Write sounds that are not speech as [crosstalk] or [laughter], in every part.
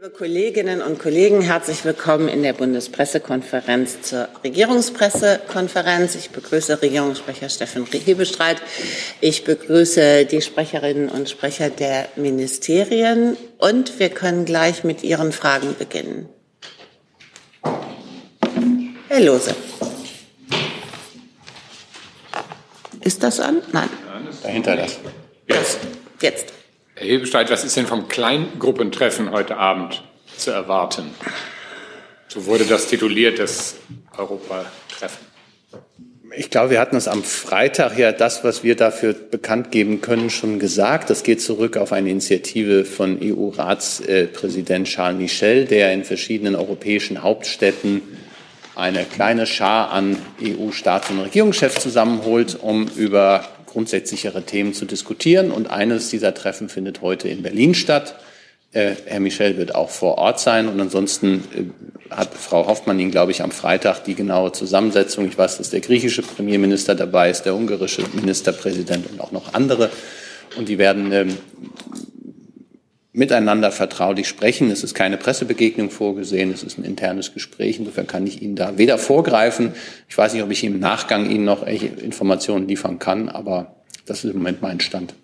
Liebe Kolleginnen und Kollegen, herzlich willkommen in der Bundespressekonferenz zur Regierungspressekonferenz. Ich begrüße Regierungssprecher Steffen Hebestreit. Ich begrüße die Sprecherinnen und Sprecher der Ministerien und wir können gleich mit Ihren Fragen beginnen. Herr Lose. Ist das an? Nein. Dahinter das. das jetzt. Herr Hebestreit, was ist denn vom Kleingruppentreffen heute Abend zu erwarten? So wurde das tituliert, das Europatreffen. Ich glaube, wir hatten es am Freitag ja das, was wir dafür bekannt geben können, schon gesagt. Das geht zurück auf eine Initiative von EU-Ratspräsident Charles Michel, der in verschiedenen europäischen Hauptstädten eine kleine Schar an EU-Staats- und Regierungschefs zusammenholt, um über grundsätzlichere Themen zu diskutieren. Und eines dieser Treffen findet heute in Berlin statt. Äh, Herr Michel wird auch vor Ort sein. Und ansonsten äh, hat Frau Hoffmann Ihnen, glaube ich, am Freitag die genaue Zusammensetzung. Ich weiß, dass der griechische Premierminister dabei ist, der ungarische Ministerpräsident und auch noch andere. Und die werden ähm, miteinander vertraulich sprechen. Es ist keine Pressebegegnung vorgesehen, es ist ein internes Gespräch. Insofern kann ich Ihnen da weder vorgreifen. Ich weiß nicht, ob ich im Nachgang Ihnen noch Informationen liefern kann, aber das ist im Moment mein Stand.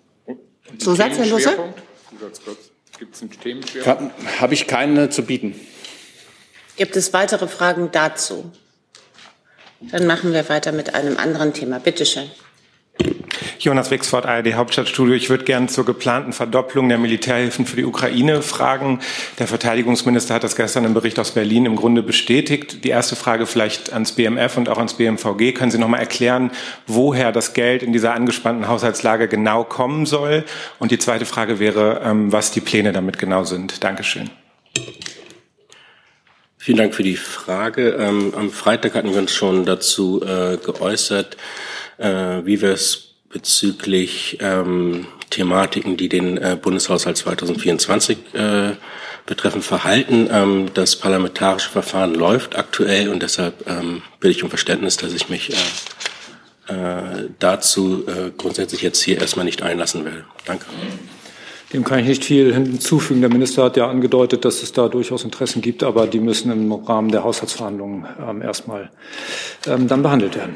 Zusatz, Herr Lusse? Gibt es einen Themenschwerpunkt? Habe ich keine zu bieten. Gibt es weitere Fragen dazu? Dann machen wir weiter mit einem anderen Thema. Bitte schön. Jonas Wixford, ARD Hauptstadtstudio. Ich würde gerne zur geplanten Verdopplung der Militärhilfen für die Ukraine fragen. Der Verteidigungsminister hat das gestern im Bericht aus Berlin im Grunde bestätigt. Die erste Frage vielleicht ans BMF und auch ans BMVG. Können Sie noch mal erklären, woher das Geld in dieser angespannten Haushaltslage genau kommen soll? Und die zweite Frage wäre, ähm, was die Pläne damit genau sind. Dankeschön. Vielen Dank für die Frage. Ähm, am Freitag hatten wir uns schon dazu äh, geäußert, äh, wie wir es bezüglich ähm, Thematiken, die den äh, Bundeshaushalt 2024 äh, betreffen, verhalten. Ähm, das parlamentarische Verfahren läuft aktuell und deshalb ähm, bitte ich um Verständnis, dass ich mich äh, äh, dazu äh, grundsätzlich jetzt hier erstmal nicht einlassen will. Danke. Dem kann ich nicht viel hinzufügen. Der Minister hat ja angedeutet, dass es da durchaus Interessen gibt, aber die müssen im Rahmen der Haushaltsverhandlungen ähm, erstmal ähm, dann behandelt werden.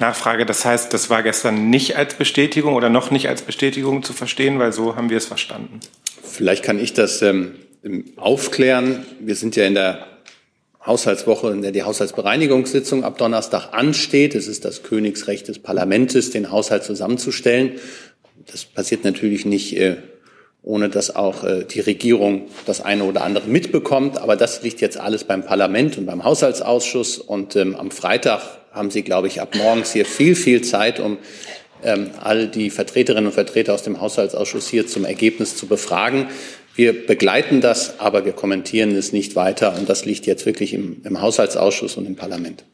Nachfrage, das heißt, das war gestern nicht als Bestätigung oder noch nicht als Bestätigung zu verstehen, weil so haben wir es verstanden. Vielleicht kann ich das ähm, aufklären. Wir sind ja in der Haushaltswoche, in der die Haushaltsbereinigungssitzung ab Donnerstag ansteht. Es ist das Königsrecht des Parlaments, den Haushalt zusammenzustellen. Das passiert natürlich nicht, äh, ohne dass auch äh, die Regierung das eine oder andere mitbekommt. Aber das liegt jetzt alles beim Parlament und beim Haushaltsausschuss. Und ähm, am Freitag haben Sie, glaube ich, ab morgens hier viel, viel Zeit, um ähm, all die Vertreterinnen und Vertreter aus dem Haushaltsausschuss hier zum Ergebnis zu befragen. Wir begleiten das, aber wir kommentieren es nicht weiter. Und das liegt jetzt wirklich im, im Haushaltsausschuss und im Parlament.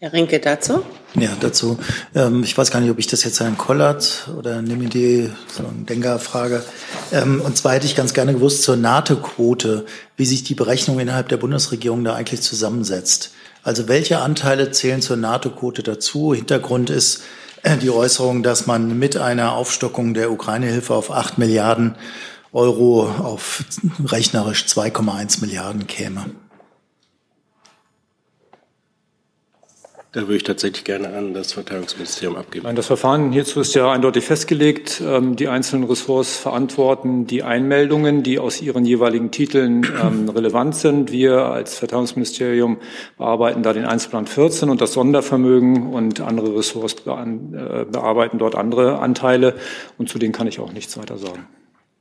Herr Rinke dazu? Ja, dazu. Ähm, ich weiß gar nicht, ob ich das jetzt Herrn Kollert oder nehme die so eine Denkerfrage. Ähm, und zwar hätte ich ganz gerne gewusst zur NATO-Quote, wie sich die Berechnung innerhalb der Bundesregierung da eigentlich zusammensetzt. Also welche Anteile zählen zur NATO-Quote dazu? Hintergrund ist äh, die Äußerung, dass man mit einer Aufstockung der Ukraine-Hilfe auf 8 Milliarden Euro auf rechnerisch 2,1 Milliarden käme. Da würde ich tatsächlich gerne an das Verteidigungsministerium abgeben. Nein, das Verfahren hierzu ist ja eindeutig festgelegt. Ähm, die einzelnen Ressorts verantworten die Einmeldungen, die aus ihren jeweiligen Titeln ähm, [clears throat] relevant sind. Wir als Verteidigungsministerium bearbeiten da den Einzelplan 14 und das Sondervermögen und andere Ressorts äh, bearbeiten dort andere Anteile. Und zu denen kann ich auch nichts weiter sagen.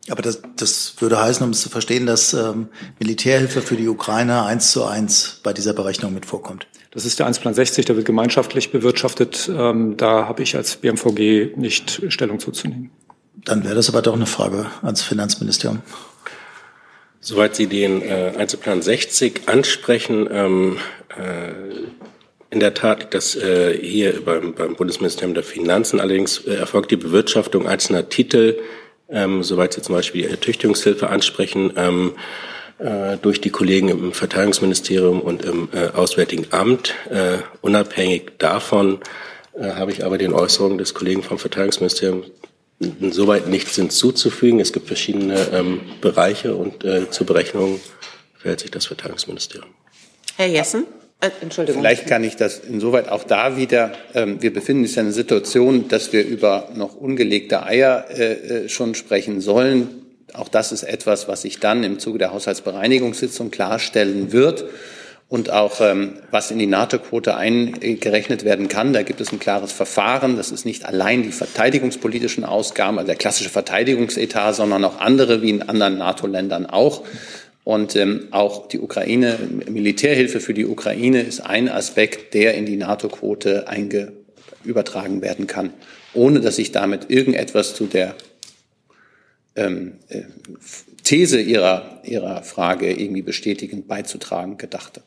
Aber das, das würde heißen, um es zu verstehen, dass ähm, Militärhilfe für die Ukraine eins zu eins bei dieser Berechnung mit vorkommt. Das ist der Einzelplan 60, der wird gemeinschaftlich bewirtschaftet. Ähm, da habe ich als BMVG nicht Stellung zuzunehmen. Dann wäre das aber doch eine Frage ans Finanzministerium. Soweit Sie den äh, Einzelplan 60 ansprechen, ähm, äh, in der Tat das äh, hier beim, beim Bundesministerium der Finanzen. Allerdings äh, erfolgt die Bewirtschaftung einzelner Titel ähm, soweit Sie zum Beispiel die Ertüchtigungshilfe ansprechen, ähm, äh, durch die Kollegen im Verteidigungsministerium und im äh, Auswärtigen Amt. Äh, unabhängig davon äh, habe ich aber den Äußerungen des Kollegen vom Verteidigungsministerium insoweit nichts hinzuzufügen. Es gibt verschiedene ähm, Bereiche und äh, zur Berechnung verhält sich das Verteidigungsministerium. Herr Jessen? Entschuldigung. Vielleicht kann ich das insoweit auch da wieder. Ähm, wir befinden uns in einer Situation, dass wir über noch ungelegte Eier äh, schon sprechen sollen. Auch das ist etwas, was sich dann im Zuge der Haushaltsbereinigungssitzung klarstellen wird und auch ähm, was in die NATO-Quote eingerechnet werden kann. Da gibt es ein klares Verfahren. Das ist nicht allein die verteidigungspolitischen Ausgaben, also der klassische Verteidigungsetat, sondern auch andere wie in anderen NATO-Ländern auch. Und ähm, auch die Ukraine, Militärhilfe für die Ukraine ist ein Aspekt, der in die NATO-Quote übertragen werden kann, ohne dass ich damit irgendetwas zu der ähm, äh, These ihrer, ihrer Frage irgendwie bestätigend beizutragen gedachte.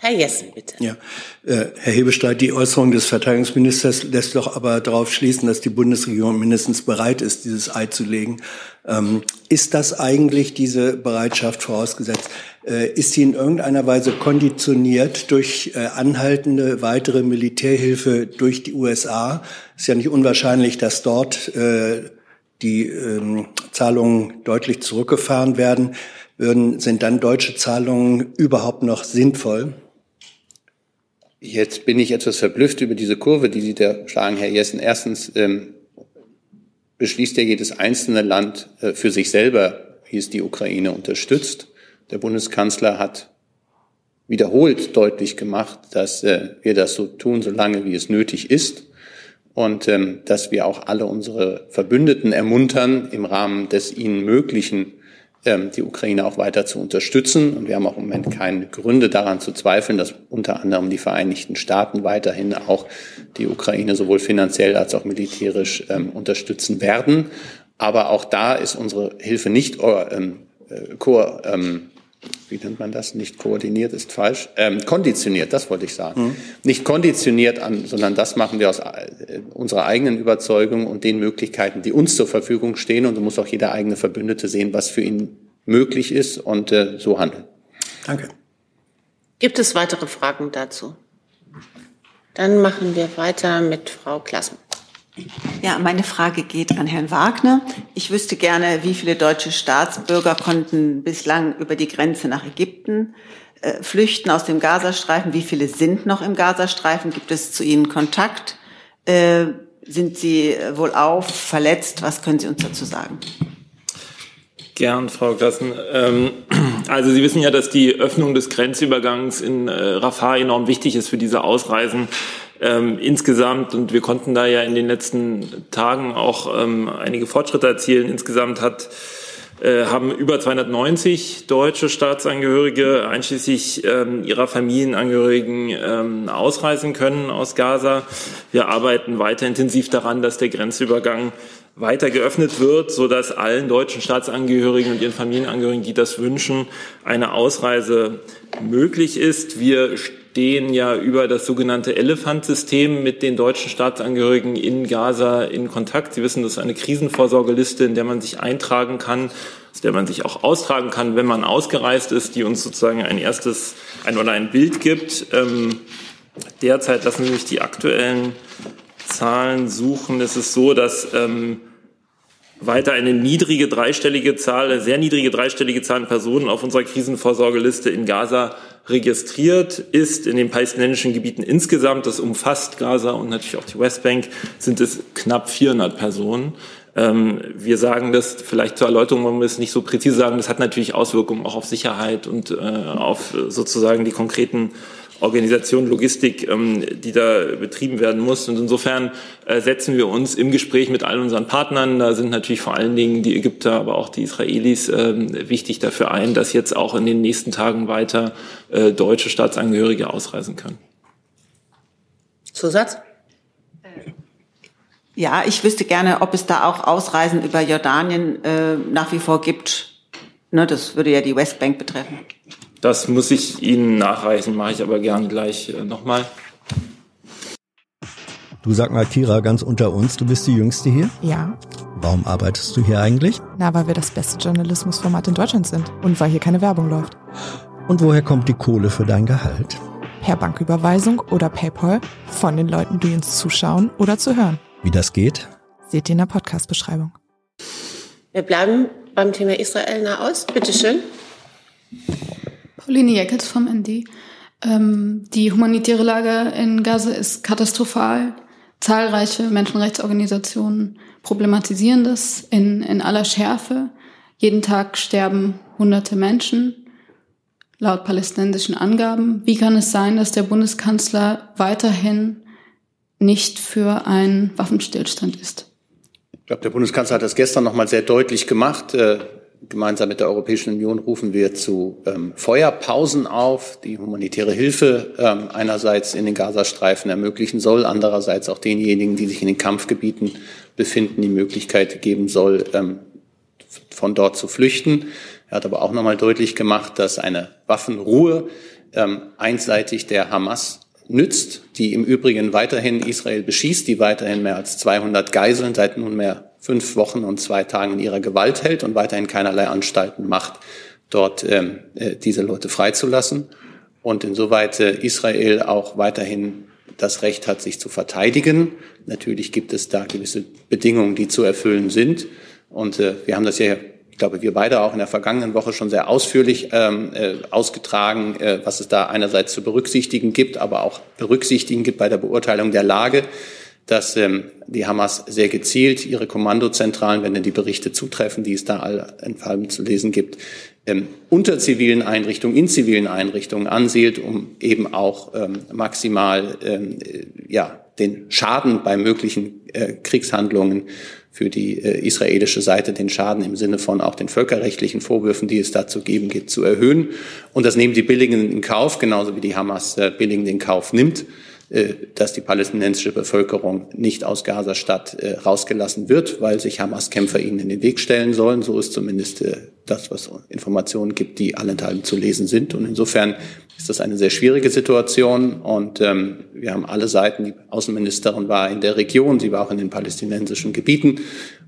Herr Jessen, bitte. Ja, äh, Herr Hebestreit, die Äußerung des Verteidigungsministers lässt doch aber darauf schließen, dass die Bundesregierung mindestens bereit ist, dieses Ei zu legen. Ähm, ist das eigentlich diese Bereitschaft vorausgesetzt? Äh, ist sie in irgendeiner Weise konditioniert durch äh, anhaltende weitere Militärhilfe durch die USA? Ist ja nicht unwahrscheinlich, dass dort äh, die ähm, Zahlungen deutlich zurückgefahren werden. Würden, sind dann deutsche Zahlungen überhaupt noch sinnvoll? Jetzt bin ich etwas verblüfft über diese Kurve, die Sie da schlagen, Herr Jessen. Erstens ähm, beschließt ja jedes einzelne Land äh, für sich selber, wie es die Ukraine unterstützt. Der Bundeskanzler hat wiederholt deutlich gemacht, dass äh, wir das so tun, solange wie es nötig ist und ähm, dass wir auch alle unsere Verbündeten ermuntern, im Rahmen des ihnen Möglichen ähm, die Ukraine auch weiter zu unterstützen. Und wir haben auch im Moment keine Gründe daran zu zweifeln, dass unter anderem die Vereinigten Staaten weiterhin auch die Ukraine sowohl finanziell als auch militärisch ähm, unterstützen werden. Aber auch da ist unsere Hilfe nicht ähm, äh, ähm, wie nennt man das? Nicht koordiniert ist falsch. Ähm, konditioniert, das wollte ich sagen. Mhm. Nicht konditioniert an, sondern das machen wir aus äh, unserer eigenen Überzeugung und den Möglichkeiten, die uns zur Verfügung stehen. Und so muss auch jeder eigene Verbündete sehen, was für ihn möglich ist und äh, so handeln. Danke. Gibt es weitere Fragen dazu? Dann machen wir weiter mit Frau Klassen. Ja, meine Frage geht an Herrn Wagner. Ich wüsste gerne, wie viele deutsche Staatsbürger konnten bislang über die Grenze nach Ägypten äh, flüchten aus dem Gazastreifen? Wie viele sind noch im Gazastreifen? Gibt es zu ihnen Kontakt? Äh, sind sie wohl auf, verletzt? Was können Sie uns dazu sagen? Gern, Frau Klassen. Ähm, also Sie wissen ja, dass die Öffnung des Grenzübergangs in äh, Rafah enorm wichtig ist für diese Ausreisen ähm, insgesamt, und wir konnten da ja in den letzten Tagen auch ähm, einige Fortschritte erzielen, insgesamt hat äh, haben über 290 deutsche Staatsangehörige einschließlich ähm, ihrer Familienangehörigen ähm, ausreisen können aus Gaza. Wir arbeiten weiter intensiv daran, dass der Grenzübergang weiter geöffnet wird, so dass allen deutschen Staatsangehörigen und ihren Familienangehörigen, die das wünschen, eine Ausreise möglich ist. Wir stehen ja über das sogenannte Elephant-System mit den deutschen Staatsangehörigen in Gaza in Kontakt. Sie wissen, das ist eine Krisenvorsorgeliste, in der man sich eintragen kann, aus der man sich auch austragen kann, wenn man ausgereist ist, die uns sozusagen ein erstes ein oder ein Bild gibt. Ähm, derzeit lassen Sie mich die aktuellen Zahlen suchen. Es ist so, dass ähm, weiter eine niedrige dreistellige Zahl, eine sehr niedrige dreistellige Zahl an Personen auf unserer Krisenvorsorgeliste in Gaza registriert ist in den palästinensischen Gebieten insgesamt, das umfasst Gaza und natürlich auch die Westbank, sind es knapp 400 Personen. Ähm, wir sagen das vielleicht zur Erläuterung, wollen wir es nicht so präzise sagen, das hat natürlich Auswirkungen auch auf Sicherheit und äh, auf sozusagen die konkreten Organisation, Logistik, ähm, die da betrieben werden muss. Und insofern äh, setzen wir uns im Gespräch mit all unseren Partnern, da sind natürlich vor allen Dingen die Ägypter, aber auch die Israelis ähm, wichtig dafür ein, dass jetzt auch in den nächsten Tagen weiter äh, deutsche Staatsangehörige ausreisen können. Zusatz? Ja, ich wüsste gerne, ob es da auch Ausreisen über Jordanien äh, nach wie vor gibt. Ne, das würde ja die Westbank betreffen. Das muss ich Ihnen nachreichen, mache ich aber gern gleich äh, nochmal. Du sag mal, Kira, ganz unter uns, du bist die Jüngste hier? Ja. Warum arbeitest du hier eigentlich? Na, weil wir das beste Journalismusformat in Deutschland sind und weil hier keine Werbung läuft. Und woher kommt die Kohle für dein Gehalt? Per Banküberweisung oder PayPal von den Leuten, die uns zuschauen oder zu hören. Wie das geht? Seht ihr in der Podcast-Beschreibung. Wir bleiben beim Thema Israel nah aus. Bitte schön. Pauline Jeckels vom ND. Ähm, die humanitäre Lage in Gaza ist katastrophal. Zahlreiche Menschenrechtsorganisationen problematisieren das in, in aller Schärfe. Jeden Tag sterben hunderte Menschen, laut palästinensischen Angaben. Wie kann es sein, dass der Bundeskanzler weiterhin nicht für einen Waffenstillstand ist? Ich glaube, der Bundeskanzler hat das gestern noch mal sehr deutlich gemacht. Gemeinsam mit der Europäischen Union rufen wir zu ähm, Feuerpausen auf, die humanitäre Hilfe ähm, einerseits in den Gazastreifen ermöglichen soll, andererseits auch denjenigen, die sich in den Kampfgebieten befinden, die Möglichkeit geben soll, ähm, von dort zu flüchten. Er hat aber auch nochmal deutlich gemacht, dass eine Waffenruhe ähm, einseitig der Hamas nützt, die im Übrigen weiterhin Israel beschießt, die weiterhin mehr als 200 Geiseln seit nunmehr fünf Wochen und zwei Tagen in ihrer Gewalt hält und weiterhin keinerlei Anstalten macht, dort ähm, äh, diese Leute freizulassen. Und insoweit äh, Israel auch weiterhin das Recht hat, sich zu verteidigen. Natürlich gibt es da gewisse Bedingungen, die zu erfüllen sind. Und äh, wir haben das ja, ich glaube, wir beide auch in der vergangenen Woche schon sehr ausführlich ähm, äh, ausgetragen, äh, was es da einerseits zu berücksichtigen gibt, aber auch berücksichtigen gibt bei der Beurteilung der Lage, dass ähm, die Hamas sehr gezielt ihre Kommandozentralen, wenn denn die Berichte zutreffen, die es da allentfallen zu lesen gibt, ähm, unter zivilen Einrichtungen, in zivilen Einrichtungen ansiedelt, um eben auch ähm, maximal ähm, äh, ja, den Schaden bei möglichen äh, Kriegshandlungen für die äh, israelische Seite den Schaden im Sinne von auch den völkerrechtlichen Vorwürfen, die es dazu geben geht, zu erhöhen. Und das nehmen die Billigen in Kauf, genauso wie die Hamas äh, billigend in Kauf nimmt, dass die palästinensische Bevölkerung nicht aus Gaza-Stadt äh, rausgelassen wird, weil sich Hamas-Kämpfer ihnen in den Weg stellen sollen. So ist zumindest äh, das, was Informationen gibt, die allenthalben zu lesen sind. Und insofern ist das eine sehr schwierige Situation. Und ähm, wir haben alle Seiten, die Außenministerin war in der Region, sie war auch in den palästinensischen Gebieten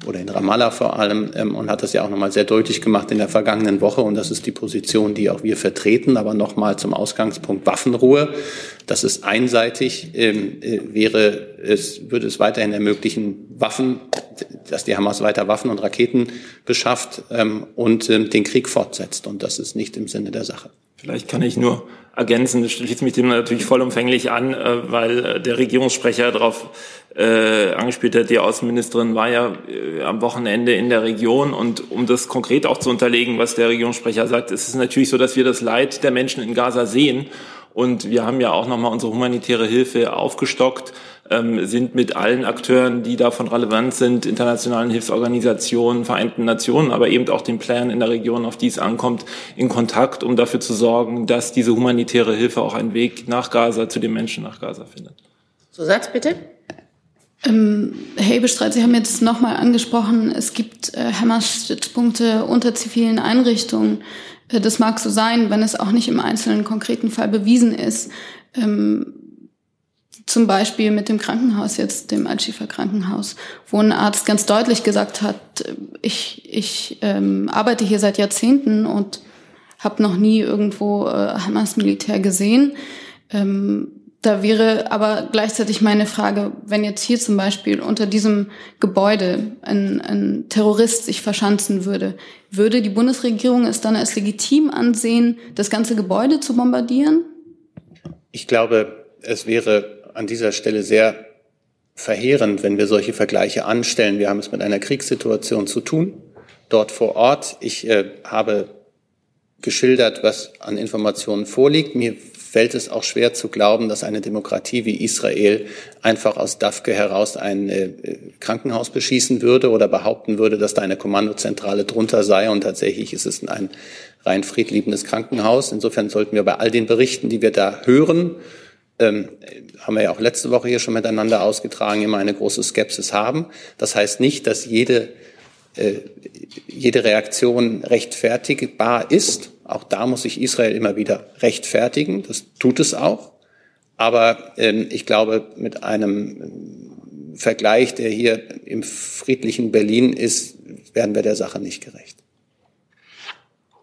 oder in Ramallah vor allem ähm, und hat das ja auch nochmal sehr deutlich gemacht in der vergangenen Woche. Und das ist die Position, die auch wir vertreten. Aber nochmal zum Ausgangspunkt Waffenruhe. Das ist einseitig, ähm, äh, wäre es, würde es weiterhin ermöglichen, Waffen, dass die Hamas weiter Waffen und Raketen beschafft ähm, und ähm, den Krieg fortsetzt. Und das ist nicht im Sinne der Sache. Vielleicht kann ich nur ergänzen, das schließt mich dem natürlich vollumfänglich an, äh, weil äh, der Regierungssprecher darauf äh, angespielt hat, die Außenministerin war ja äh, am Wochenende in der Region und um das konkret auch zu unterlegen, was der Regierungssprecher sagt, ist es natürlich so, dass wir das Leid der Menschen in Gaza sehen und wir haben ja auch nochmal unsere humanitäre Hilfe aufgestockt ähm, sind mit allen Akteuren, die davon relevant sind, internationalen Hilfsorganisationen, Vereinten Nationen, aber eben auch den Playern in der Region, auf die es ankommt, in Kontakt, um dafür zu sorgen, dass diese humanitäre Hilfe auch einen Weg nach Gaza, zu den Menschen nach Gaza findet. Zusatz bitte. Ähm, Herr Hebestreit, Sie haben jetzt nochmal angesprochen, es gibt äh, Hamas-Stützpunkte unter zivilen Einrichtungen. Äh, das mag so sein, wenn es auch nicht im einzelnen konkreten Fall bewiesen ist. Ähm, zum Beispiel mit dem Krankenhaus jetzt, dem Al-Shifa-Krankenhaus, wo ein Arzt ganz deutlich gesagt hat, ich, ich ähm, arbeite hier seit Jahrzehnten und habe noch nie irgendwo äh, Hamas-Militär gesehen. Ähm, da wäre aber gleichzeitig meine Frage, wenn jetzt hier zum Beispiel unter diesem Gebäude ein, ein Terrorist sich verschanzen würde, würde die Bundesregierung es dann als legitim ansehen, das ganze Gebäude zu bombardieren? Ich glaube, es wäre an dieser Stelle sehr verheerend, wenn wir solche Vergleiche anstellen. Wir haben es mit einer Kriegssituation zu tun, dort vor Ort. Ich äh, habe geschildert, was an Informationen vorliegt. Mir fällt es auch schwer zu glauben, dass eine Demokratie wie Israel einfach aus Dafke heraus ein äh, Krankenhaus beschießen würde oder behaupten würde, dass da eine Kommandozentrale drunter sei. Und tatsächlich ist es ein rein friedliebendes Krankenhaus. Insofern sollten wir bei all den Berichten, die wir da hören, ähm, haben wir ja auch letzte Woche hier schon miteinander ausgetragen, immer eine große Skepsis haben. Das heißt nicht, dass jede, äh, jede Reaktion rechtfertigbar ist. Auch da muss sich Israel immer wieder rechtfertigen. Das tut es auch. Aber ähm, ich glaube, mit einem Vergleich, der hier im friedlichen Berlin ist, werden wir der Sache nicht gerecht.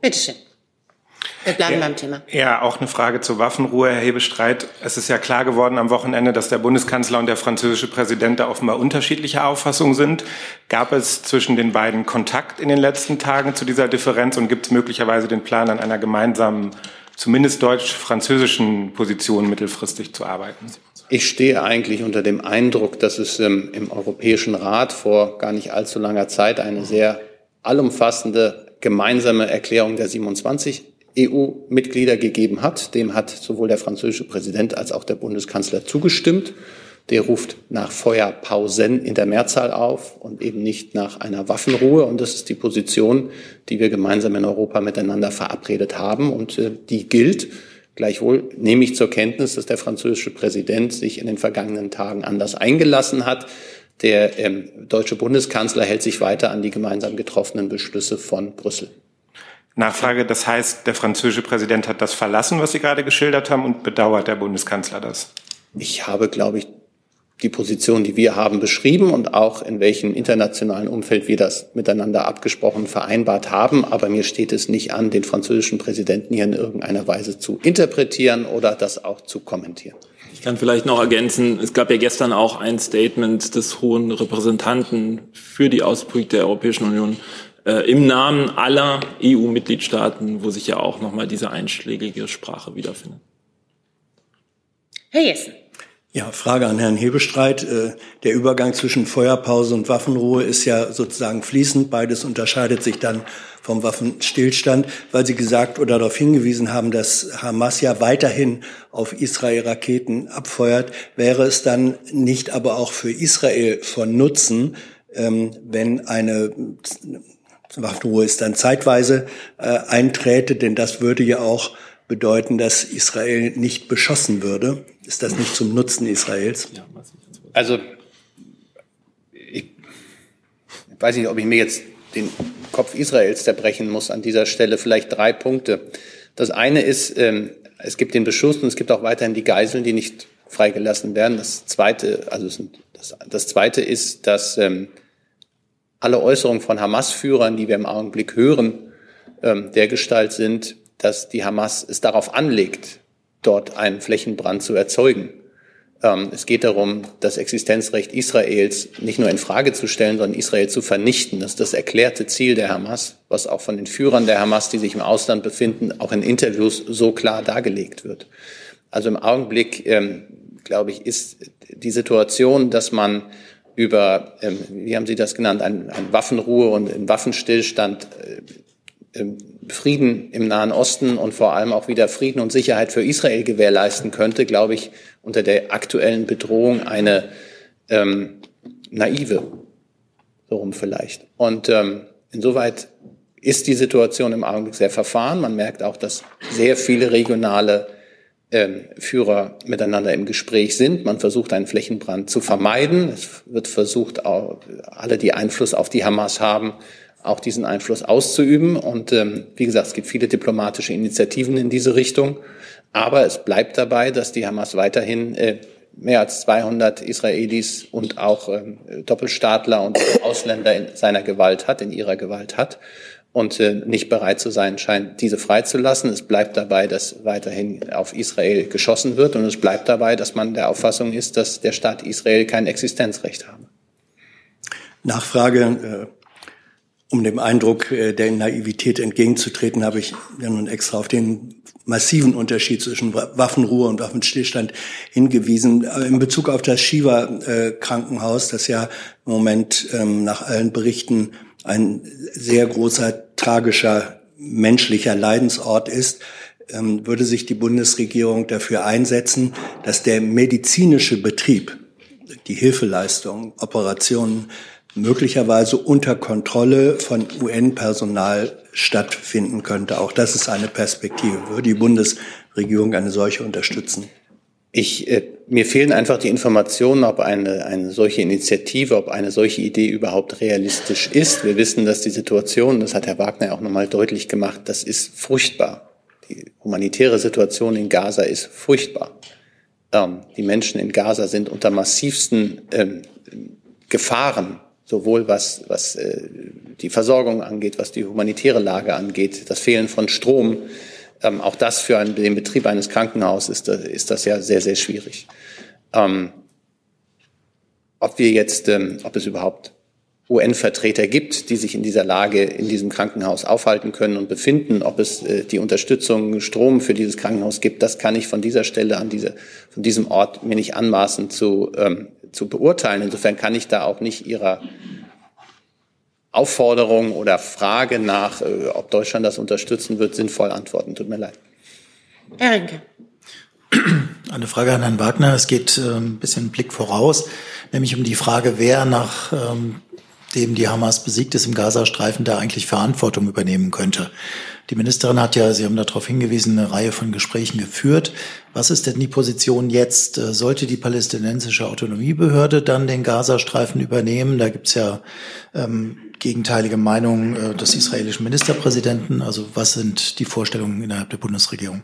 Bitte schön. Wir bleiben ja, beim Thema. Ja, auch eine Frage zur Waffenruhe, Herr Hebestreit. Es ist ja klar geworden am Wochenende, dass der Bundeskanzler und der französische Präsident da offenbar unterschiedlicher Auffassung sind. Gab es zwischen den beiden Kontakt in den letzten Tagen zu dieser Differenz und gibt es möglicherweise den Plan, an einer gemeinsamen, zumindest deutsch-französischen Position mittelfristig zu arbeiten? Ich stehe eigentlich unter dem Eindruck, dass es ähm, im Europäischen Rat vor gar nicht allzu langer Zeit eine sehr allumfassende gemeinsame Erklärung der 27 EU-Mitglieder gegeben hat. Dem hat sowohl der französische Präsident als auch der Bundeskanzler zugestimmt. Der ruft nach Feuerpausen in der Mehrzahl auf und eben nicht nach einer Waffenruhe. Und das ist die Position, die wir gemeinsam in Europa miteinander verabredet haben. Und äh, die gilt. Gleichwohl nehme ich zur Kenntnis, dass der französische Präsident sich in den vergangenen Tagen anders eingelassen hat. Der ähm, deutsche Bundeskanzler hält sich weiter an die gemeinsam getroffenen Beschlüsse von Brüssel. Nachfrage, das heißt, der französische Präsident hat das verlassen, was Sie gerade geschildert haben, und bedauert der Bundeskanzler das? Ich habe, glaube ich, die Position, die wir haben, beschrieben und auch in welchem internationalen Umfeld wir das miteinander abgesprochen vereinbart haben. Aber mir steht es nicht an, den französischen Präsidenten hier in irgendeiner Weise zu interpretieren oder das auch zu kommentieren. Ich kann vielleicht noch ergänzen, es gab ja gestern auch ein Statement des hohen Repräsentanten für die Ausbrüche der Europäischen Union äh, im Namen aller EU-Mitgliedstaaten, wo sich ja auch nochmal diese einschlägige Sprache wiederfindet. Herr Jessen. Ja, Frage an Herrn Hebestreit. Äh, der Übergang zwischen Feuerpause und Waffenruhe ist ja sozusagen fließend. Beides unterscheidet sich dann vom Waffenstillstand, weil Sie gesagt oder darauf hingewiesen haben, dass Hamas ja weiterhin auf Israel Raketen abfeuert. Wäre es dann nicht aber auch für Israel von Nutzen, ähm, wenn eine Waffenruhe ist dann zeitweise äh, einträte, denn das würde ja auch bedeuten, dass Israel nicht beschossen würde. Ist das nicht zum Nutzen Israels? Also ich weiß nicht, ob ich mir jetzt den Kopf Israels zerbrechen muss an dieser Stelle. Vielleicht drei Punkte. Das eine ist, ähm, es gibt den Beschuss und es gibt auch weiterhin die Geiseln, die nicht freigelassen werden. Das zweite, also das, das zweite ist, dass ähm, alle Äußerungen von Hamas-Führern, die wir im Augenblick hören, ähm, der Gestalt sind, dass die Hamas es darauf anlegt, dort einen Flächenbrand zu erzeugen. Ähm, es geht darum, das Existenzrecht Israels nicht nur in Frage zu stellen, sondern Israel zu vernichten. Das ist das erklärte Ziel der Hamas, was auch von den Führern der Hamas, die sich im Ausland befinden, auch in Interviews so klar dargelegt wird. Also im Augenblick, ähm, glaube ich, ist die Situation, dass man über, ähm, wie haben Sie das genannt, ein, ein Waffenruhe und einen Waffenstillstand äh, ähm, Frieden im Nahen Osten und vor allem auch wieder Frieden und Sicherheit für Israel gewährleisten könnte, glaube ich, unter der aktuellen Bedrohung eine ähm, naive, so rum vielleicht. Und ähm, insoweit ist die Situation im Augenblick sehr verfahren. Man merkt auch, dass sehr viele regionale Führer miteinander im Gespräch sind. Man versucht, einen Flächenbrand zu vermeiden. Es wird versucht, alle, die Einfluss auf die Hamas haben, auch diesen Einfluss auszuüben. Und ähm, wie gesagt, es gibt viele diplomatische Initiativen in diese Richtung. Aber es bleibt dabei, dass die Hamas weiterhin äh, mehr als 200 Israelis und auch ähm, Doppelstaatler und Ausländer in seiner Gewalt hat, in ihrer Gewalt hat und äh, nicht bereit zu sein scheint, diese freizulassen. Es bleibt dabei, dass weiterhin auf Israel geschossen wird und es bleibt dabei, dass man der Auffassung ist, dass der Staat Israel kein Existenzrecht habe. Nachfrage. Äh um dem Eindruck äh, der Naivität entgegenzutreten, habe ich ja nun extra auf den massiven Unterschied zwischen Waffenruhe und Waffenstillstand hingewiesen. In Bezug auf das Shiva-Krankenhaus, das ja im Moment ähm, nach allen Berichten ein sehr großer, tragischer, menschlicher Leidensort ist, ähm, würde sich die Bundesregierung dafür einsetzen, dass der medizinische Betrieb, die Hilfeleistung, Operationen, möglicherweise unter Kontrolle von UN-Personal stattfinden könnte. Auch das ist eine Perspektive. Würde die Bundesregierung eine solche unterstützen? Ich, äh, mir fehlen einfach die Informationen, ob eine, eine solche Initiative, ob eine solche Idee überhaupt realistisch ist. Wir wissen, dass die Situation, das hat Herr Wagner auch nochmal deutlich gemacht, das ist furchtbar. Die humanitäre Situation in Gaza ist furchtbar. Ähm, die Menschen in Gaza sind unter massivsten ähm, Gefahren sowohl was, was äh, die Versorgung angeht, was die humanitäre Lage angeht, das Fehlen von Strom, Ähm, auch das für einen, den Betrieb eines Krankenhauses ist, das, ist das ja sehr, sehr schwierig. Ähm, ob wir jetzt, ähm, ob es überhaupt UN-Vertreter gibt, die sich in dieser Lage in diesem Krankenhaus aufhalten können und befinden, ob es äh, die Unterstützung Strom für dieses Krankenhaus gibt, das kann ich von dieser Stelle an diese, von diesem Ort mir nicht anmaßen zu, ähm, zu beurteilen. Insofern kann ich da auch nicht Ihrer Aufforderung oder Frage nach, äh, ob Deutschland das unterstützen wird, sinnvoll antworten. Tut mir leid. Herr Rinke. Eine Frage an Herrn Wagner. Es geht äh, ein bisschen Blick voraus, nämlich um die Frage, wer nach ähm, dem die Hamas besiegt ist im Gazastreifen, da eigentlich Verantwortung übernehmen könnte. Die Ministerin hat ja, Sie haben darauf hingewiesen, eine Reihe von Gesprächen geführt. Was ist denn die Position jetzt? Äh, sollte die palästinensische Autonomiebehörde dann den Gazastreifen übernehmen? Da gibt's ja ähm, gegenteilige Meinungen äh, des israelischen Ministerpräsidenten. Also was sind die Vorstellungen innerhalb der Bundesregierung?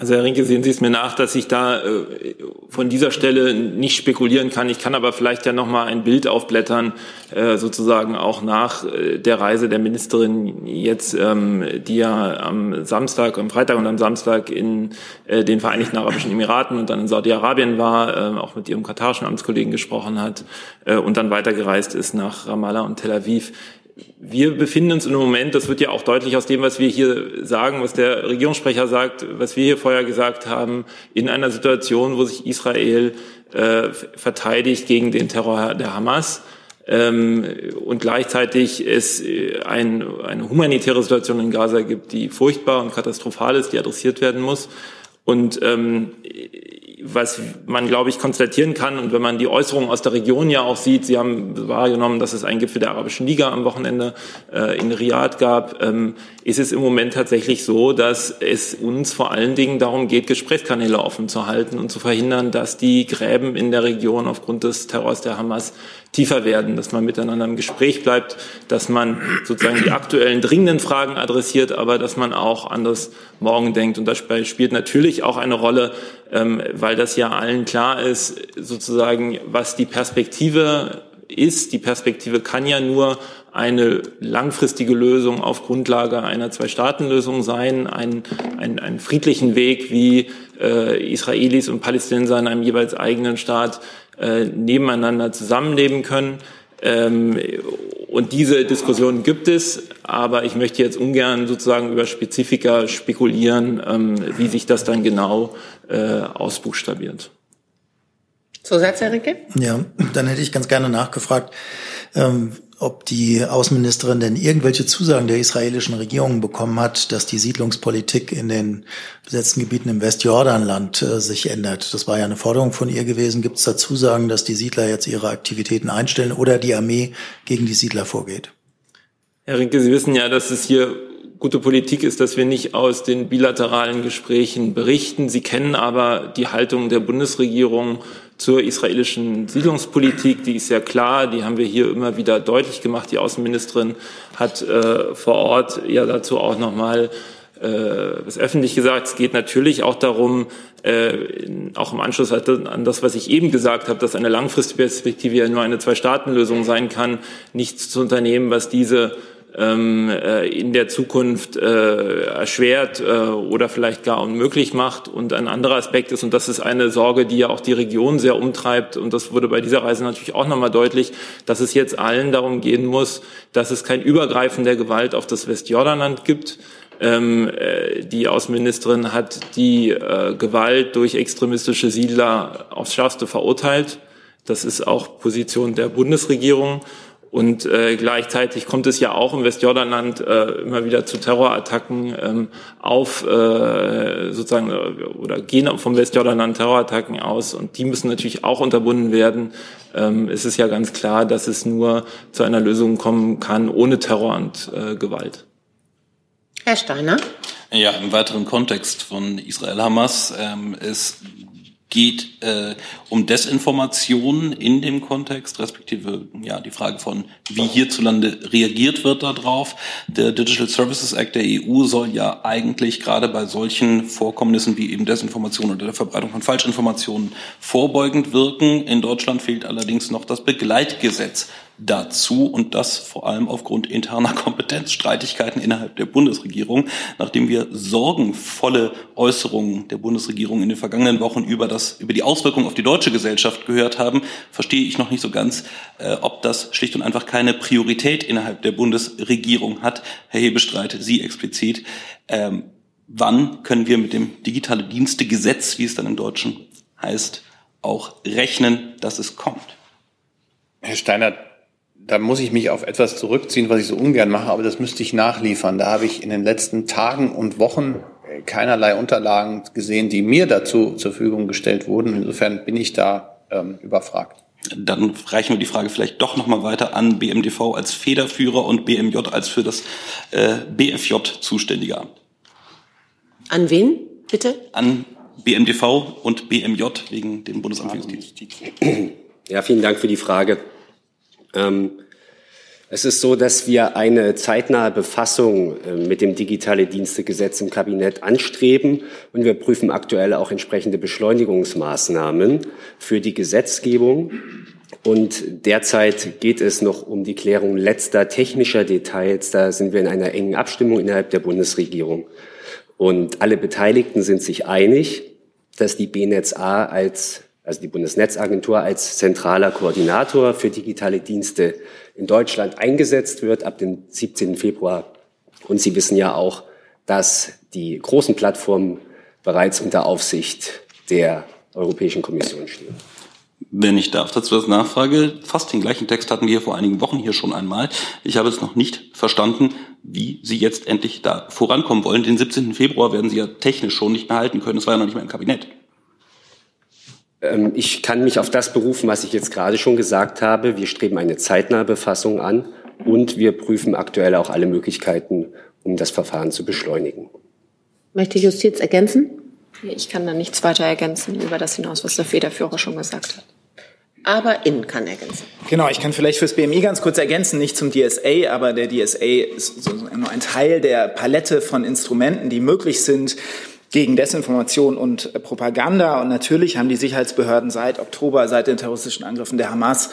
Also Herr Rinke, sehen Sie es mir nach, dass ich da äh, von dieser Stelle nicht spekulieren kann. Ich kann aber vielleicht ja noch mal ein Bild aufblättern, äh, sozusagen auch nach äh, der Reise der Ministerin jetzt, ähm, die ja am Samstag, am Freitag und am Samstag in äh, den Vereinigten Arabischen Emiraten und dann in Saudi-Arabien war, äh, auch mit ihrem katarischen Amtskollegen gesprochen hat äh, und dann weitergereist ist nach Ramallah und Tel Aviv wir befinden uns im Moment, das wird ja auch deutlich aus dem, was wir hier sagen, was der Regierungssprecher sagt, was wir hier vorher gesagt haben, in einer Situation, wo sich Israel äh, verteidigt gegen den Terror der Hamas ähm, und gleichzeitig es äh, ein, eine humanitäre Situation in Gaza gibt, die furchtbar und katastrophal ist, die adressiert werden muss. Und ähm, was man, glaube ich, konstatieren kann, und wenn man die Äußerungen aus der Region ja auch sieht, Sie haben wahrgenommen, dass es einen Gipfel der Arabischen Liga am Wochenende äh, in Riyadh gab, ähm, ist es im Moment tatsächlich so, dass es uns vor allen Dingen darum geht, Gesprächskanäle offen zu halten und zu verhindern, dass die Gräben in der Region aufgrund des Terrors der Hamas tiefer werden, dass man miteinander im Gespräch bleibt, dass man sozusagen die aktuellen dringenden Fragen adressiert, aber dass man auch an das Morgen denkt. Und das spielt natürlich auch eine Rolle, ähm, weil das ja allen klar ist, sozusagen, was die Perspektive ist. Die Perspektive kann ja nur eine langfristige Lösung auf Grundlage einer Zwei-Staaten-Lösung sein, einen, einen, einen friedlichen Weg, wie äh, Israelis und Palästinenser in einem jeweils eigenen Staat äh, nebeneinander zusammenleben können. Ähm, und diese Diskussion gibt es, aber ich möchte jetzt ungern sozusagen über Spezifika spekulieren, ähm, wie sich das dann genau äh, ausbuchstabiert. Zusatz, Herr Ricke? Ja, dann hätte ich ganz gerne nachgefragt, ähm, ob die Außenministerin denn irgendwelche Zusagen der israelischen Regierung bekommen hat, dass die Siedlungspolitik in den besetzten Gebieten im Westjordanland äh, sich ändert. Das war ja eine Forderung von ihr gewesen. Gibt es da Zusagen, dass die Siedler jetzt ihre Aktivitäten einstellen oder die Armee gegen die Siedler vorgeht? Herr Rinke, Sie wissen ja, dass es hier gute Politik ist, dass wir nicht aus den bilateralen Gesprächen berichten. Sie kennen aber die Haltung der Bundesregierung zur israelischen Siedlungspolitik, die ist ja klar, die haben wir hier immer wieder deutlich gemacht. Die Außenministerin hat äh, vor Ort ja dazu auch nochmal äh, was öffentlich gesagt. Es geht natürlich auch darum, äh, auch im Anschluss an das, was ich eben gesagt habe, dass eine langfristige Perspektive ja nur eine Zwei-Staaten-Lösung sein kann, nichts zu unternehmen, was diese in der Zukunft äh, erschwert äh, oder vielleicht gar unmöglich macht. Und ein anderer Aspekt ist, und das ist eine Sorge, die ja auch die Region sehr umtreibt, und das wurde bei dieser Reise natürlich auch nochmal deutlich, dass es jetzt allen darum gehen muss, dass es kein Übergreifen der Gewalt auf das Westjordanland gibt. Ähm, die Außenministerin hat die äh, Gewalt durch extremistische Siedler aufs Schärfste verurteilt. Das ist auch Position der Bundesregierung. Und äh, gleichzeitig kommt es ja auch im Westjordanland äh, immer wieder zu Terrorattacken ähm, auf äh, sozusagen äh, oder gehen vom Westjordanland Terrorattacken aus und die müssen natürlich auch unterbunden werden. Ähm, es ist ja ganz klar, dass es nur zu einer Lösung kommen kann ohne Terror und äh, Gewalt. Herr Steiner. Ja, im weiteren Kontext von Israel-Hamas ähm, ist geht äh, um Desinformation in dem Kontext, respektive ja die Frage von, wie hierzulande reagiert wird darauf. Der Digital Services Act der EU soll ja eigentlich gerade bei solchen Vorkommnissen wie eben Desinformation oder der Verbreitung von Falschinformationen vorbeugend wirken. In Deutschland fehlt allerdings noch das Begleitgesetz dazu und das vor allem aufgrund interner [laughs] Kompetenzstreitigkeiten innerhalb der Bundesregierung. Nachdem wir sorgenvolle Äußerungen der Bundesregierung in den vergangenen Wochen über, das, über die Auswirkungen auf die deutsche Gesellschaft gehört haben, verstehe ich noch nicht so ganz, äh, ob das schlicht und einfach keine Priorität innerhalb der Bundesregierung hat. Herr Hebestreit, Sie explizit. Ähm, wann können wir mit dem digitale Dienste-Gesetz, wie es dann im Deutschen heißt, auch rechnen, dass es kommt? Herr Steiner, da muss ich mich auf etwas zurückziehen, was ich so ungern mache, aber das müsste ich nachliefern. Da habe ich in den letzten Tagen und Wochen keinerlei Unterlagen gesehen, die mir dazu zur Verfügung gestellt wurden. Insofern bin ich da ähm, überfragt. Dann reichen wir die Frage vielleicht doch nochmal weiter an BMDV als Federführer und BMJ als für das äh, BFJ zuständige Amt. An wen, bitte? An BMDV und BMJ wegen dem Bundesamt für Justiz. [clears throat] Ja, vielen Dank für die Frage. Ähm, es ist so, dass wir eine zeitnahe Befassung äh, mit dem Digitale Dienstegesetz im Kabinett anstreben und wir prüfen aktuell auch entsprechende Beschleunigungsmaßnahmen für die Gesetzgebung. Und derzeit geht es noch um die Klärung letzter technischer Details. Da sind wir in einer engen Abstimmung innerhalb der Bundesregierung. Und alle Beteiligten sind sich einig, dass die BNetzA als also die Bundesnetzagentur als zentraler Koordinator für digitale Dienste in Deutschland eingesetzt wird ab dem 17. Februar. Und Sie wissen ja auch, dass die großen Plattformen bereits unter Aufsicht der Europäischen Kommission stehen. Wenn ich darf dazu das nachfrage, fast den gleichen Text hatten wir vor einigen Wochen hier schon einmal. Ich habe es noch nicht verstanden, wie Sie jetzt endlich da vorankommen wollen. Den 17. Februar werden Sie ja technisch schon nicht mehr halten können. Es war ja noch nicht mehr im Kabinett. Ähm, ich kann mich auf das berufen, was ich jetzt gerade schon gesagt habe. Wir streben eine zeitnahe Befassung an und wir prüfen aktuell auch alle Möglichkeiten, um das Verfahren zu beschleunigen. Möchte Justiz ergänzen? Ich kann da nichts weiter ergänzen über das hinaus, was der Federführer schon gesagt hat. Aber Innen kann ergänzen. Genau, ich kann vielleicht fürs BMI ganz kurz ergänzen, nicht zum DSA, aber der DSA ist nur ein Teil der Palette von Instrumenten, die möglich sind, gegen Desinformation und Propaganda. Und natürlich haben die Sicherheitsbehörden seit Oktober, seit den terroristischen Angriffen der Hamas,